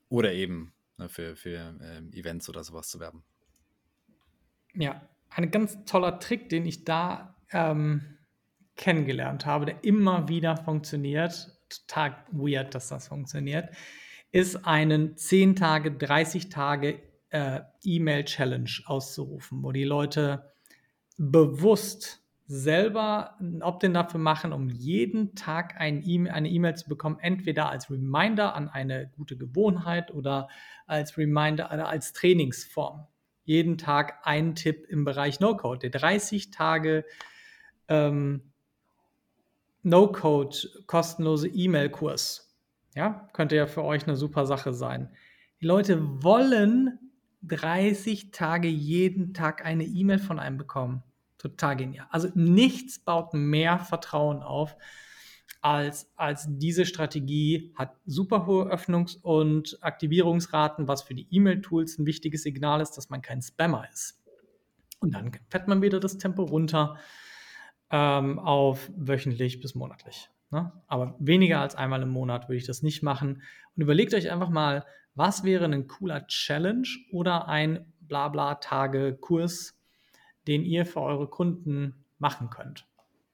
oder eben ne, für, für ähm, Events oder sowas zu werben. Ja, ein ganz toller Trick, den ich da ähm, kennengelernt habe, der immer wieder funktioniert, total weird, dass das funktioniert, ist einen 10 Tage, 30 Tage äh, E-Mail-Challenge auszurufen, wo die Leute bewusst selber ein Opt-in dafür machen, um jeden Tag ein e eine E-Mail zu bekommen, entweder als Reminder an eine gute Gewohnheit oder als Reminder oder als Trainingsform. Jeden Tag ein Tipp im Bereich No-Code. Der 30 Tage ähm, No-Code kostenlose E-Mail-Kurs. Ja, könnte ja für euch eine super Sache sein. Die Leute wollen 30 Tage jeden Tag eine E-Mail von einem bekommen. Total genial. Also nichts baut mehr Vertrauen auf als, als diese Strategie, hat super hohe Öffnungs- und Aktivierungsraten, was für die E-Mail-Tools ein wichtiges Signal ist, dass man kein Spammer ist. Und dann fährt man wieder das Tempo runter ähm, auf wöchentlich bis monatlich. Ne? Aber weniger als einmal im Monat würde ich das nicht machen. Und überlegt euch einfach mal, was wäre ein cooler Challenge oder ein Blabla-Tage-Kurs, den ihr für eure Kunden machen könnt.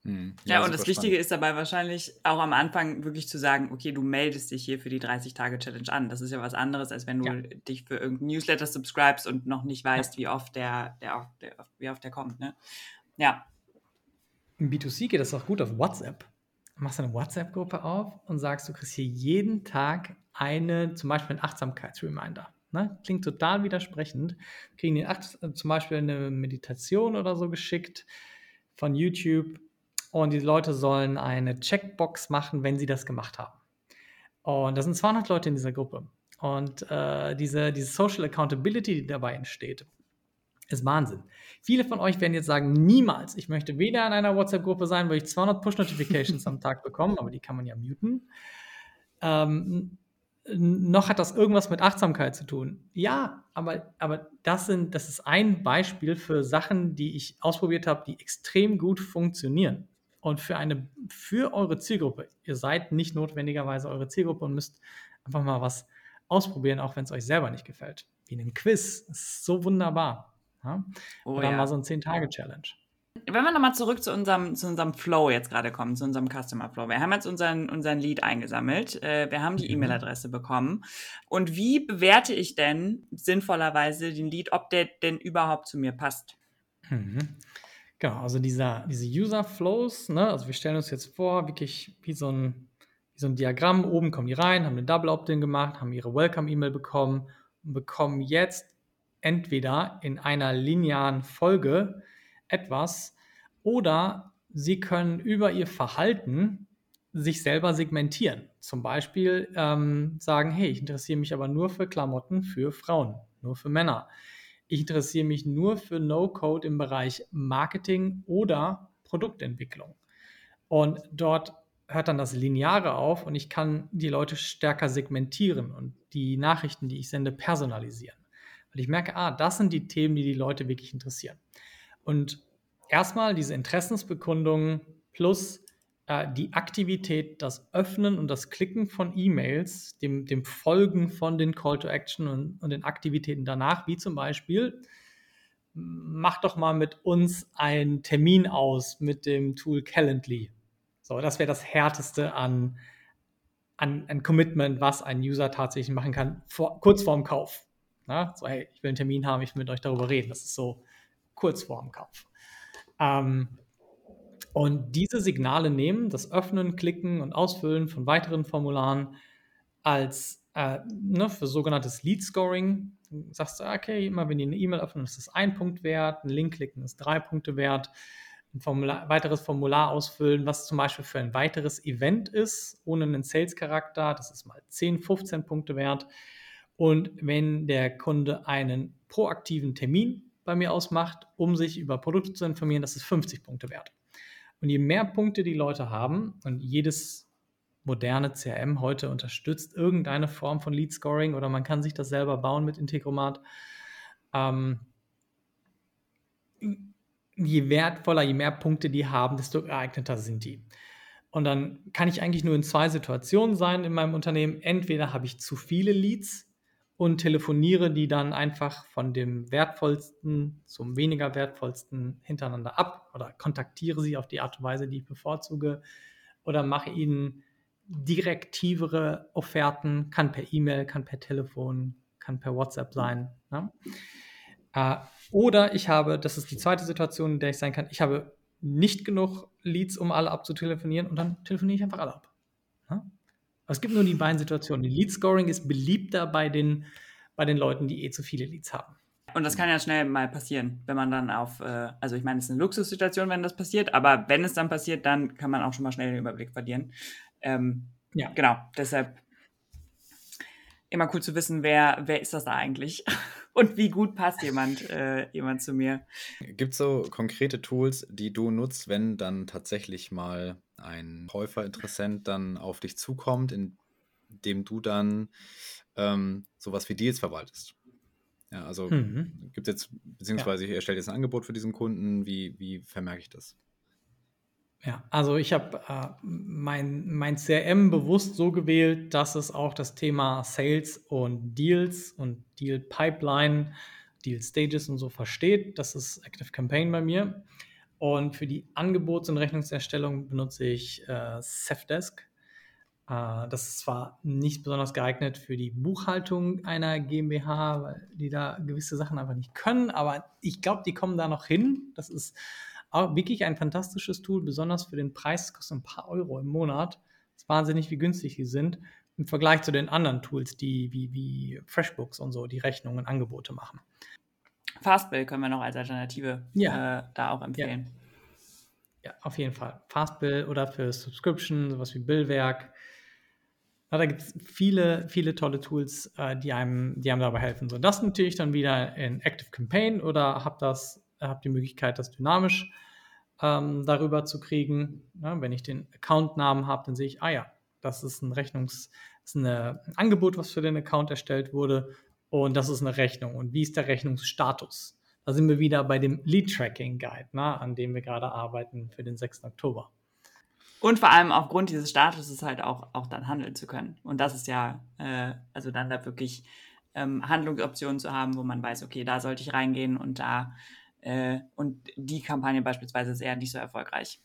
Hm. Ja, ja und das Wichtige ist dabei wahrscheinlich auch am Anfang wirklich zu sagen, okay, du meldest dich hier für die 30-Tage-Challenge an. Das ist ja was anderes, als wenn du ja. dich für irgendein Newsletter subscribest und noch nicht weißt, ja. wie oft der, der, der, wie oft der kommt. Ne? Ja. Im B2C geht das auch gut auf WhatsApp. Du machst eine WhatsApp-Gruppe auf und sagst, du kriegst hier jeden Tag eine, zum Beispiel einen Achtsamkeitsreminder. Ne? Klingt total widersprechend. Kriegen die Acht, zum Beispiel eine Meditation oder so geschickt von YouTube und die Leute sollen eine Checkbox machen, wenn sie das gemacht haben. Und da sind 200 Leute in dieser Gruppe. Und äh, diese, diese Social Accountability, die dabei entsteht, ist Wahnsinn. Viele von euch werden jetzt sagen, niemals, ich möchte weder in einer WhatsApp-Gruppe sein, wo ich 200 Push-Notifications am Tag bekomme, aber die kann man ja muten, ähm, noch hat das irgendwas mit Achtsamkeit zu tun. Ja, aber, aber das, sind, das ist ein Beispiel für Sachen, die ich ausprobiert habe, die extrem gut funktionieren. Und für, eine, für eure Zielgruppe, ihr seid nicht notwendigerweise eure Zielgruppe und müsst einfach mal was ausprobieren, auch wenn es euch selber nicht gefällt. Wie ein Quiz. Das ist so wunderbar. Ja? Oh, Oder ja. mal so ein 10-Tage-Challenge. Wenn wir nochmal zurück zu unserem, zu unserem Flow jetzt gerade kommen, zu unserem Customer Flow. Wir haben jetzt unseren, unseren Lead eingesammelt, äh, wir haben die mhm. E-Mail-Adresse bekommen. Und wie bewerte ich denn sinnvollerweise den Lead, ob der denn überhaupt zu mir passt? Mhm. Genau, also dieser, diese User Flows, ne, also wir stellen uns jetzt vor, wirklich wie so ein, wie so ein Diagramm, oben kommen die rein, haben eine Double Opt-in gemacht, haben ihre Welcome-E-Mail bekommen und bekommen jetzt entweder in einer linearen Folge etwas oder sie können über ihr Verhalten sich selber segmentieren. Zum Beispiel ähm, sagen, hey, ich interessiere mich aber nur für Klamotten für Frauen, nur für Männer. Ich interessiere mich nur für No-Code im Bereich Marketing oder Produktentwicklung. Und dort hört dann das Lineare auf und ich kann die Leute stärker segmentieren und die Nachrichten, die ich sende, personalisieren. Weil ich merke, ah, das sind die Themen, die die Leute wirklich interessieren. Und erstmal diese Interessensbekundungen plus die Aktivität, das Öffnen und das Klicken von E-Mails, dem, dem Folgen von den Call to Action und, und den Aktivitäten danach, wie zum Beispiel, mach doch mal mit uns einen Termin aus mit dem Tool Calendly. So, das wäre das Härteste an, an, an Commitment, was ein User tatsächlich machen kann, vor, kurz vorm Kauf. Na, so, hey, ich will einen Termin haben, ich will mit euch darüber reden. Das ist so kurz vorm Kauf. Ähm, und diese Signale nehmen, das Öffnen, Klicken und Ausfüllen von weiteren Formularen als äh, ne, für sogenanntes Lead Scoring. Du sagst du, okay, immer wenn die eine E-Mail öffnen, ist das ein Punkt wert, ein Link klicken ist drei Punkte wert, ein Formular, weiteres Formular ausfüllen, was zum Beispiel für ein weiteres Event ist, ohne einen Sales-Charakter, das ist mal 10, 15 Punkte wert. Und wenn der Kunde einen proaktiven Termin bei mir ausmacht, um sich über Produkte zu informieren, das ist 50 Punkte wert. Und je mehr Punkte die Leute haben und jedes moderne CRM heute unterstützt irgendeine Form von Lead Scoring oder man kann sich das selber bauen mit Integromat. Ähm, je wertvoller, je mehr Punkte die haben, desto geeigneter sind die. Und dann kann ich eigentlich nur in zwei Situationen sein in meinem Unternehmen. Entweder habe ich zu viele Leads und telefoniere die dann einfach von dem wertvollsten zum weniger wertvollsten hintereinander ab oder kontaktiere sie auf die Art und Weise, die ich bevorzuge oder mache ihnen direktivere Offerten, kann per E-Mail, kann per Telefon, kann per WhatsApp sein. Ne? Äh, oder ich habe, das ist die zweite Situation, in der ich sein kann, ich habe nicht genug Leads, um alle abzutelefonieren und dann telefoniere ich einfach alle ab. Es gibt nur die beiden Situationen. Die Lead Scoring ist beliebter bei den, bei den Leuten, die eh zu viele Leads haben. Und das kann ja schnell mal passieren, wenn man dann auf, äh, also ich meine, es ist eine Luxussituation, wenn das passiert, aber wenn es dann passiert, dann kann man auch schon mal schnell den Überblick verlieren. Ähm, ja. Genau, deshalb immer cool zu wissen, wer, wer ist das da eigentlich und wie gut passt jemand, äh, jemand zu mir. Gibt es so konkrete Tools, die du nutzt, wenn dann tatsächlich mal ein Käuferinteressent dann auf dich zukommt, indem du dann ähm, sowas wie Deals verwaltest? Ja, also mhm. gibt es jetzt, beziehungsweise ja. ich erstelle jetzt ein Angebot für diesen Kunden, wie, wie vermerke ich das? Ja, also ich habe äh, mein, mein CRM bewusst so gewählt, dass es auch das Thema Sales und Deals und Deal Pipeline, Deal Stages und so versteht. Das ist Active Campaign bei mir. Und für die Angebots- und Rechnungserstellung benutze ich äh, Safdesk. Äh, das ist zwar nicht besonders geeignet für die Buchhaltung einer GmbH, weil die da gewisse Sachen einfach nicht können, aber ich glaube, die kommen da noch hin. Das ist wirklich ein fantastisches Tool, besonders für den Preis. Es kostet ein paar Euro im Monat. Es ist wahnsinnig, wie günstig die sind im Vergleich zu den anderen Tools, die wie, wie FreshBooks und so, die Rechnungen und Angebote machen. Fastbill können wir noch als Alternative ja. äh, da auch empfehlen. Ja. ja. auf jeden Fall. Fastbill oder für Subscription, sowas wie Billwerk. Ja, da gibt es viele, viele tolle Tools, äh, die, einem, die einem dabei helfen. So, das natürlich dann wieder in Active Campaign oder habt das habe die Möglichkeit, das dynamisch ähm, darüber zu kriegen. Ja, wenn ich den Accountnamen habe, dann sehe ich, ah ja, das ist ein Rechnungs, ist eine, ein Angebot, was für den Account erstellt wurde und das ist eine Rechnung. Und wie ist der Rechnungsstatus? Da sind wir wieder bei dem Lead Tracking Guide, ne, an dem wir gerade arbeiten für den 6. Oktober. Und vor allem aufgrund dieses Statuses halt auch, auch dann handeln zu können. Und das ist ja, äh, also dann da wirklich ähm, Handlungsoptionen zu haben, wo man weiß, okay, da sollte ich reingehen und da äh, und die Kampagne beispielsweise ist eher nicht so erfolgreich.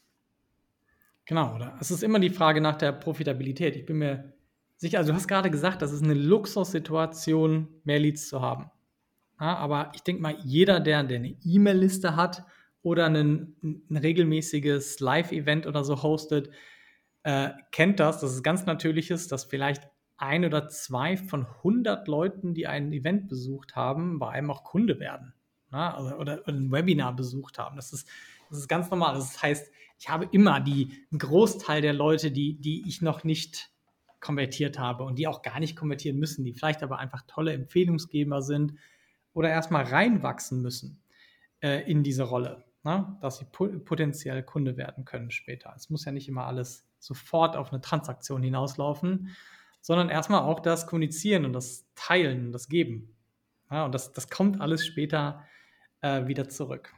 Genau, oder? Es ist immer die Frage nach der Profitabilität. Ich bin mir sicher, also du hast gerade gesagt, das ist eine Luxussituation, mehr Leads zu haben. Ja, aber ich denke mal, jeder, der, der eine E-Mail-Liste hat oder ein, ein regelmäßiges Live-Event oder so hostet, äh, kennt das, dass es ganz natürlich ist, dass vielleicht ein oder zwei von 100 Leuten, die ein Event besucht haben, bei einem auch Kunde werden na, oder, oder, ein Webinar besucht haben. Das ist, das ist ganz normal. Das heißt, ich habe immer die, einen Großteil der Leute, die, die ich noch nicht konvertiert habe und die auch gar nicht konvertieren müssen, die vielleicht aber einfach tolle Empfehlungsgeber sind oder erstmal reinwachsen müssen äh, in diese Rolle, ne? dass sie potenziell Kunde werden können später. Es muss ja nicht immer alles sofort auf eine Transaktion hinauslaufen, sondern erstmal auch das Kommunizieren und das Teilen, das Geben. Ja, und das, das kommt alles später äh, wieder zurück.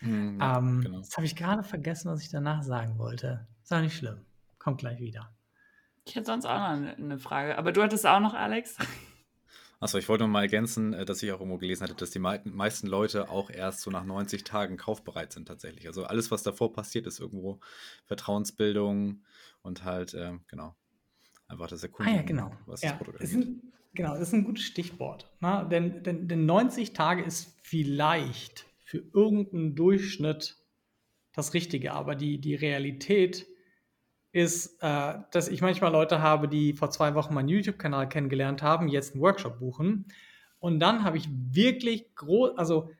Mhm, ähm, genau. Jetzt habe ich gerade vergessen, was ich danach sagen wollte. Ist auch nicht schlimm. Kommt gleich wieder. Ich hätte sonst auch noch eine Frage. Aber du hattest auch noch, Alex? Achso, ich wollte noch mal ergänzen, äh, dass ich auch irgendwo gelesen hatte, dass die meisten Leute auch erst so nach 90 Tagen kaufbereit sind tatsächlich. Also alles, was davor passiert, ist irgendwo Vertrauensbildung und halt, äh, genau, einfach das Erkunden, ah, ja, genau. was ja, das Produkt angeht. Genau, das ist ein gutes Stichwort. Ne? Denn, denn, denn 90 Tage ist vielleicht für irgendeinen Durchschnitt das Richtige, aber die, die Realität ist, äh, dass ich manchmal Leute habe, die vor zwei Wochen meinen YouTube-Kanal kennengelernt haben, jetzt einen Workshop buchen. Und dann habe ich wirklich groß, also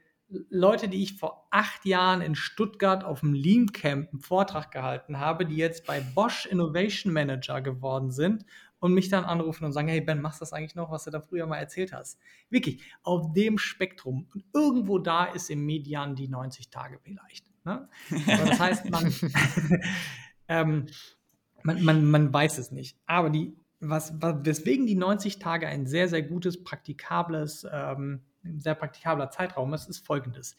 Leute, die ich vor acht Jahren in Stuttgart auf dem Lean Camp einen Vortrag gehalten habe, die jetzt bei Bosch Innovation Manager geworden sind und mich dann anrufen und sagen, hey Ben, machst du das eigentlich noch, was du da früher mal erzählt hast? Wirklich, auf dem Spektrum. Und irgendwo da ist im Median die 90 Tage vielleicht. Ne? Also das heißt, man, ähm, man, man, man weiß es nicht. Aber die, was, was, weswegen die 90 Tage ein sehr, sehr gutes, praktikables, ähm, sehr praktikabler Zeitraum ist, ist folgendes.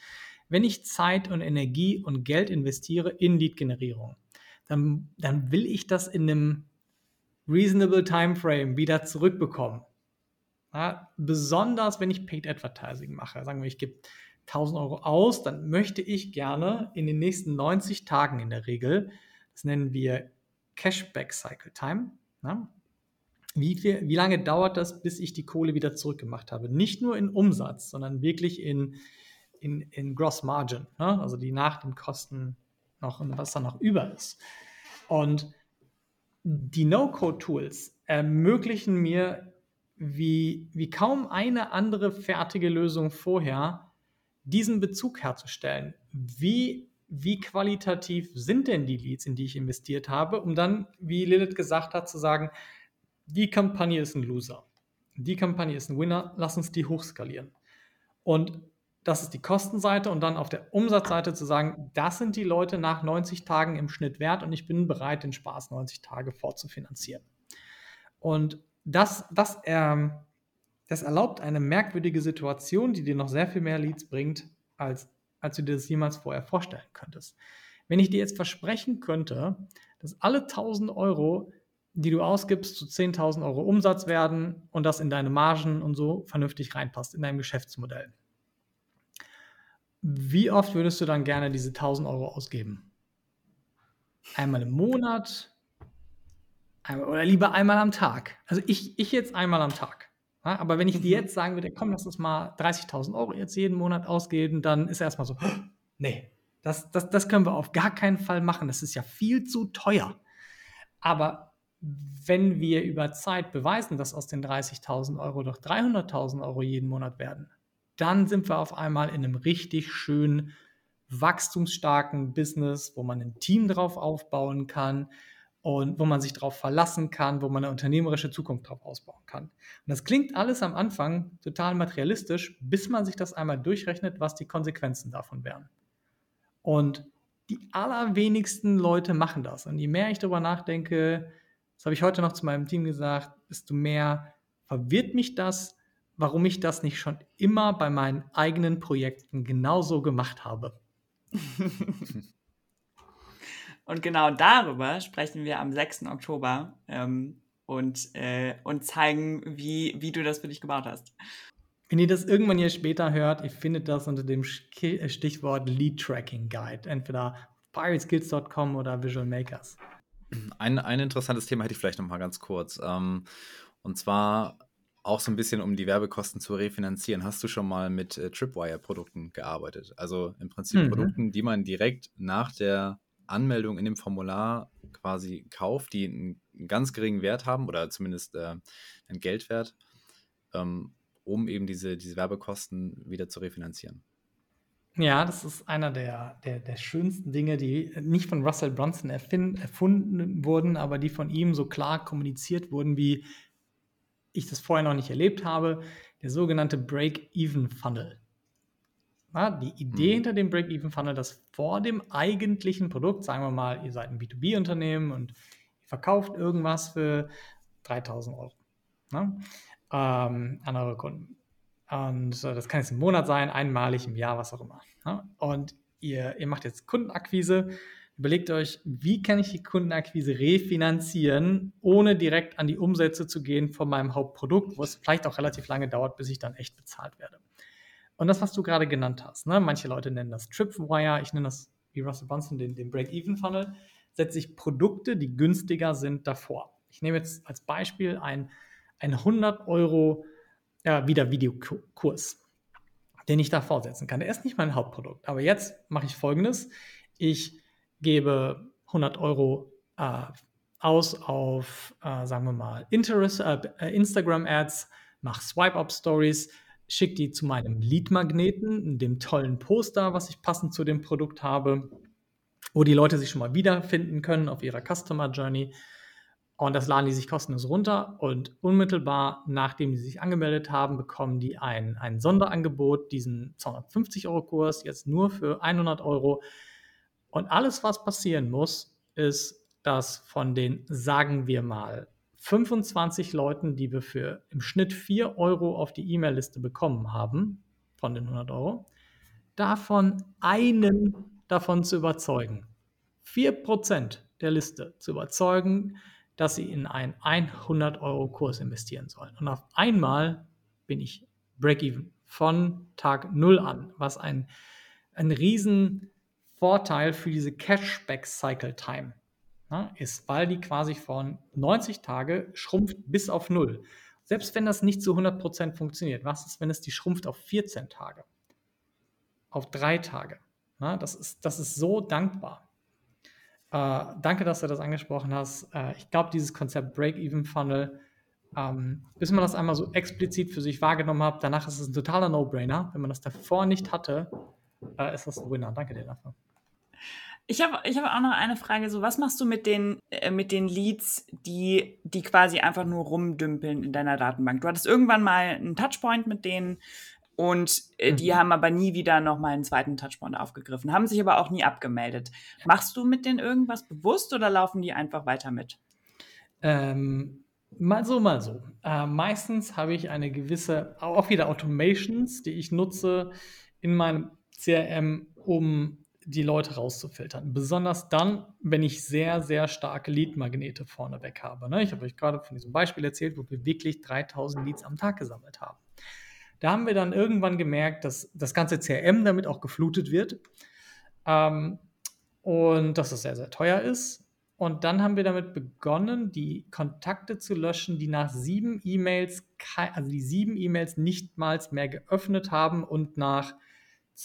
Wenn ich Zeit und Energie und Geld investiere in Lead-Generierung, dann, dann will ich das in einem reasonable time frame wieder zurückbekommen. Ja, besonders wenn ich Paid Advertising mache. Sagen wir, ich gebe 1000 Euro aus, dann möchte ich gerne in den nächsten 90 Tagen in der Regel, das nennen wir Cashback Cycle Time. Ja? Wie, viel, wie lange dauert das, bis ich die Kohle wieder zurückgemacht habe? Nicht nur in Umsatz, sondern wirklich in, in, in Gross Margin, ne? also die nach den Kosten noch, was da noch über ist. Und die No-Code-Tools ermöglichen mir, wie, wie kaum eine andere fertige Lösung vorher, diesen Bezug herzustellen. Wie wie qualitativ sind denn die Leads, in die ich investiert habe, um dann, wie Lilith gesagt hat, zu sagen, die Kampagne ist ein Loser, die Kampagne ist ein Winner, lass uns die hochskalieren. Und das ist die Kostenseite und dann auf der Umsatzseite zu sagen, das sind die Leute nach 90 Tagen im Schnitt wert und ich bin bereit, den Spaß 90 Tage fortzufinanzieren. Und das, das, ähm, das erlaubt eine merkwürdige Situation, die dir noch sehr viel mehr Leads bringt, als als du dir das jemals vorher vorstellen könntest. Wenn ich dir jetzt versprechen könnte, dass alle 1000 Euro, die du ausgibst, zu 10.000 Euro Umsatz werden und das in deine Margen und so vernünftig reinpasst, in deinem Geschäftsmodell. Wie oft würdest du dann gerne diese 1000 Euro ausgeben? Einmal im Monat? Einmal, oder lieber einmal am Tag? Also ich, ich jetzt einmal am Tag. Ja, aber wenn ich dir mhm. jetzt sagen würde, komm, lass uns mal 30.000 Euro jetzt jeden Monat ausgeben, dann ist erstmal so, nee, das, das, das können wir auf gar keinen Fall machen. Das ist ja viel zu teuer. Aber wenn wir über Zeit beweisen, dass aus den 30.000 Euro doch 300.000 Euro jeden Monat werden, dann sind wir auf einmal in einem richtig schönen, wachstumsstarken Business, wo man ein Team drauf aufbauen kann, und wo man sich darauf verlassen kann, wo man eine unternehmerische Zukunft darauf ausbauen kann. Und das klingt alles am Anfang total materialistisch, bis man sich das einmal durchrechnet, was die Konsequenzen davon wären. Und die allerwenigsten Leute machen das. Und je mehr ich darüber nachdenke, das habe ich heute noch zu meinem Team gesagt, desto mehr verwirrt mich das, warum ich das nicht schon immer bei meinen eigenen Projekten genauso gemacht habe. Und genau darüber sprechen wir am 6. Oktober ähm, und, äh, und zeigen, wie, wie du das für dich gebaut hast. Wenn ihr das irgendwann hier später hört, ihr findet das unter dem äh, Stichwort Lead Tracking Guide, entweder pirateskills.com oder Visual Makers. Ein, ein interessantes Thema hätte ich vielleicht noch mal ganz kurz. Ähm, und zwar auch so ein bisschen, um die Werbekosten zu refinanzieren. Hast du schon mal mit äh, Tripwire-Produkten gearbeitet? Also im Prinzip mhm. Produkten, die man direkt nach der Anmeldung in dem Formular quasi kauft, die einen ganz geringen Wert haben oder zumindest äh, einen Geldwert, ähm, um eben diese, diese Werbekosten wieder zu refinanzieren. Ja, das ist einer der, der, der schönsten Dinge, die nicht von Russell Brunson erfunden wurden, aber die von ihm so klar kommuniziert wurden, wie ich das vorher noch nicht erlebt habe. der sogenannte Break-Even-Funnel. Die Idee Mhm. hinter dem Break-Even-Funnel, dass vor dem eigentlichen Produkt, sagen wir mal, ihr seid ein B2B-Unternehmen und ihr verkauft irgendwas für 3000 Euro ne? ähm, an eure Kunden. Und äh, das kann jetzt im Monat sein, einmalig im Jahr, was auch immer. Ne? Und ihr, ihr macht jetzt Kundenakquise. Überlegt euch, wie kann ich die Kundenakquise refinanzieren, ohne direkt an die Umsätze zu gehen von meinem Hauptprodukt, wo es vielleicht auch relativ lange dauert, bis ich dann echt bezahlt werde. Und das, was du gerade genannt hast, ne? manche Leute nennen das Tripwire, ich nenne das wie Russell Brunson den, den Break-Even-Funnel, setze ich Produkte, die günstiger sind, davor. Ich nehme jetzt als Beispiel ein, ein 100 Euro ja, wieder Videokurs, den ich da vorsetzen kann. Der ist nicht mein Hauptprodukt. Aber jetzt mache ich folgendes. Ich gebe 100 Euro äh, aus auf, äh, sagen wir mal, äh, Instagram-Ads, mache Swipe-Up-Stories, schicke die zu meinem Lead-Magneten, dem tollen Poster, was ich passend zu dem Produkt habe, wo die Leute sich schon mal wiederfinden können auf ihrer Customer Journey. Und das laden die sich kostenlos runter und unmittelbar nachdem sie sich angemeldet haben, bekommen die ein, ein Sonderangebot, diesen 250 Euro Kurs, jetzt nur für 100 Euro. Und alles, was passieren muss, ist, dass von den, sagen wir mal, 25 Leuten, die wir für im Schnitt 4 Euro auf die E-Mail-Liste bekommen haben, von den 100 Euro, davon einen davon zu überzeugen, 4% der Liste zu überzeugen, dass sie in einen 100-Euro-Kurs investieren sollen. Und auf einmal bin ich Break-Even von Tag 0 an, was ein, ein riesen Vorteil für diese Cashback-Cycle-Time ne, ist, weil die quasi von 90 Tage schrumpft bis auf 0. Selbst wenn das nicht zu 100% funktioniert, was ist, wenn es die schrumpft auf 14 Tage? Auf drei Tage? Ne, das, ist, das ist so dankbar. Äh, danke, dass du das angesprochen hast. Äh, ich glaube, dieses Konzept Break-Even-Funnel, ähm, bis man das einmal so explizit für sich wahrgenommen hat, danach ist es ein totaler No-Brainer. Wenn man das davor nicht hatte, äh, ist das ein Winner. Danke dir dafür. Ich habe ich hab auch noch eine Frage. So, was machst du mit den, äh, mit den Leads, die, die quasi einfach nur rumdümpeln in deiner Datenbank? Du hattest irgendwann mal einen Touchpoint mit denen und äh, mhm. die haben aber nie wieder nochmal einen zweiten Touchpoint aufgegriffen, haben sich aber auch nie abgemeldet. Machst du mit denen irgendwas bewusst oder laufen die einfach weiter mit? Ähm, mal so, mal so. Äh, meistens habe ich eine gewisse, auch wieder Automations, die ich nutze in meinem CRM, um die Leute rauszufiltern. Besonders dann, wenn ich sehr, sehr starke Lead-Magnete vorneweg habe. Ne? Ich habe euch gerade von diesem Beispiel erzählt, wo wir wirklich 3000 Leads am Tag gesammelt haben. Da haben wir dann irgendwann gemerkt, dass das ganze CRM damit auch geflutet wird ähm, und dass es sehr, sehr teuer ist. Und dann haben wir damit begonnen, die Kontakte zu löschen, die nach sieben E-Mails, also die sieben E-Mails nichtmals mehr geöffnet haben und nach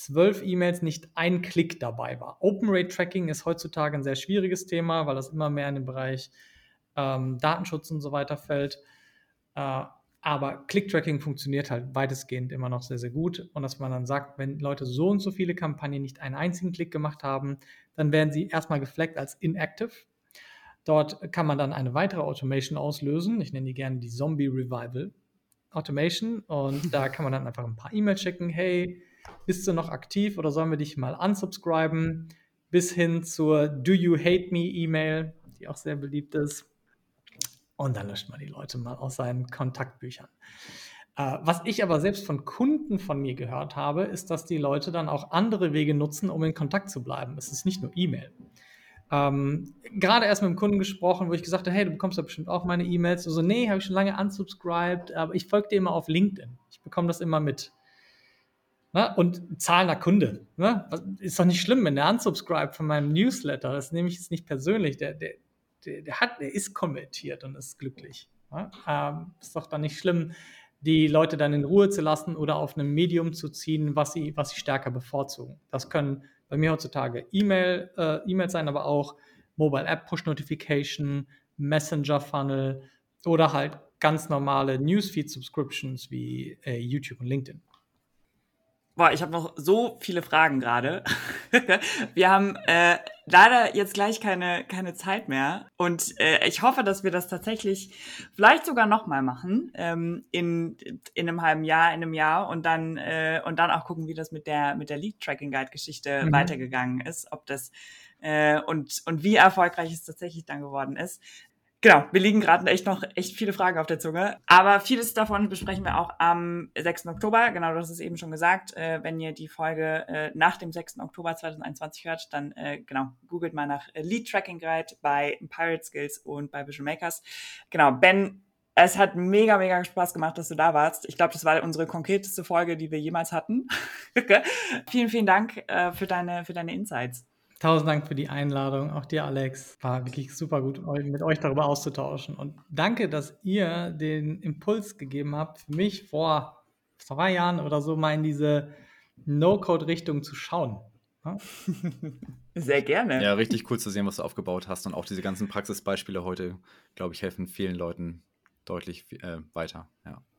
zwölf E-Mails nicht ein Klick dabei war. Open Rate Tracking ist heutzutage ein sehr schwieriges Thema, weil das immer mehr in den Bereich ähm, Datenschutz und so weiter fällt. Äh, aber Click-Tracking funktioniert halt weitestgehend immer noch sehr, sehr gut. Und dass man dann sagt, wenn Leute so und so viele Kampagnen nicht einen einzigen Klick gemacht haben, dann werden sie erstmal gefleckt als inactive. Dort kann man dann eine weitere Automation auslösen. Ich nenne die gerne die Zombie Revival Automation. Und da kann man dann einfach ein paar E-Mails schicken. Hey, bist du noch aktiv oder sollen wir dich mal unsubscriben? Bis hin zur Do You Hate Me E-Mail, die auch sehr beliebt ist. Und dann löscht man die Leute mal aus seinen Kontaktbüchern. Äh, was ich aber selbst von Kunden von mir gehört habe, ist, dass die Leute dann auch andere Wege nutzen, um in Kontakt zu bleiben. Es ist nicht nur E-Mail. Ähm, gerade erst mit einem Kunden gesprochen, wo ich gesagt habe, hey, du bekommst ja bestimmt auch meine E-Mails. So, also, nee, habe ich schon lange unsubscribed, aber ich folge dir immer auf LinkedIn. Ich bekomme das immer mit. Ne? Und zahlender Kunde. Ne? Ist doch nicht schlimm, wenn der unsubscribt von meinem Newsletter. Das nehme ich jetzt nicht persönlich. Der, der, der, der, hat, der ist konvertiert und ist glücklich. Ne? Ähm, ist doch dann nicht schlimm, die Leute dann in Ruhe zu lassen oder auf einem Medium zu ziehen, was sie, was sie stärker bevorzugen. Das können bei mir heutzutage E-Mail, äh, E-Mails sein, aber auch Mobile App Push Notification, Messenger Funnel oder halt ganz normale Newsfeed Subscriptions wie äh, YouTube und LinkedIn. Boah, ich habe noch so viele Fragen gerade. Wir haben äh, leider jetzt gleich keine, keine Zeit mehr. Und äh, ich hoffe, dass wir das tatsächlich vielleicht sogar nochmal machen, ähm, in, in einem halben Jahr, in einem Jahr und dann, äh, und dann auch gucken, wie das mit der, mit der Lead Tracking Guide Geschichte mhm. weitergegangen ist, ob das äh, und, und wie erfolgreich es tatsächlich dann geworden ist. Genau, wir liegen gerade echt noch echt viele Fragen auf der Zunge. Aber vieles davon besprechen wir auch am 6. Oktober. Genau, du hast es eben schon gesagt. Äh, wenn ihr die Folge äh, nach dem 6. Oktober 2021 hört, dann äh, genau, googelt mal nach Lead Tracking Guide bei Pirate Skills und bei Visual Makers. Genau, Ben, es hat mega, mega Spaß gemacht, dass du da warst. Ich glaube, das war unsere konkreteste Folge, die wir jemals hatten. vielen, vielen Dank äh, für, deine, für deine Insights. Tausend Dank für die Einladung. Auch dir, Alex. War wirklich super gut, mit euch darüber auszutauschen. Und danke, dass ihr den Impuls gegeben habt, für mich vor zwei Jahren oder so mal in diese No-Code-Richtung zu schauen. Sehr gerne. Ja, richtig cool zu sehen, was du aufgebaut hast. Und auch diese ganzen Praxisbeispiele heute, glaube ich, helfen vielen Leuten deutlich äh, weiter. Ja.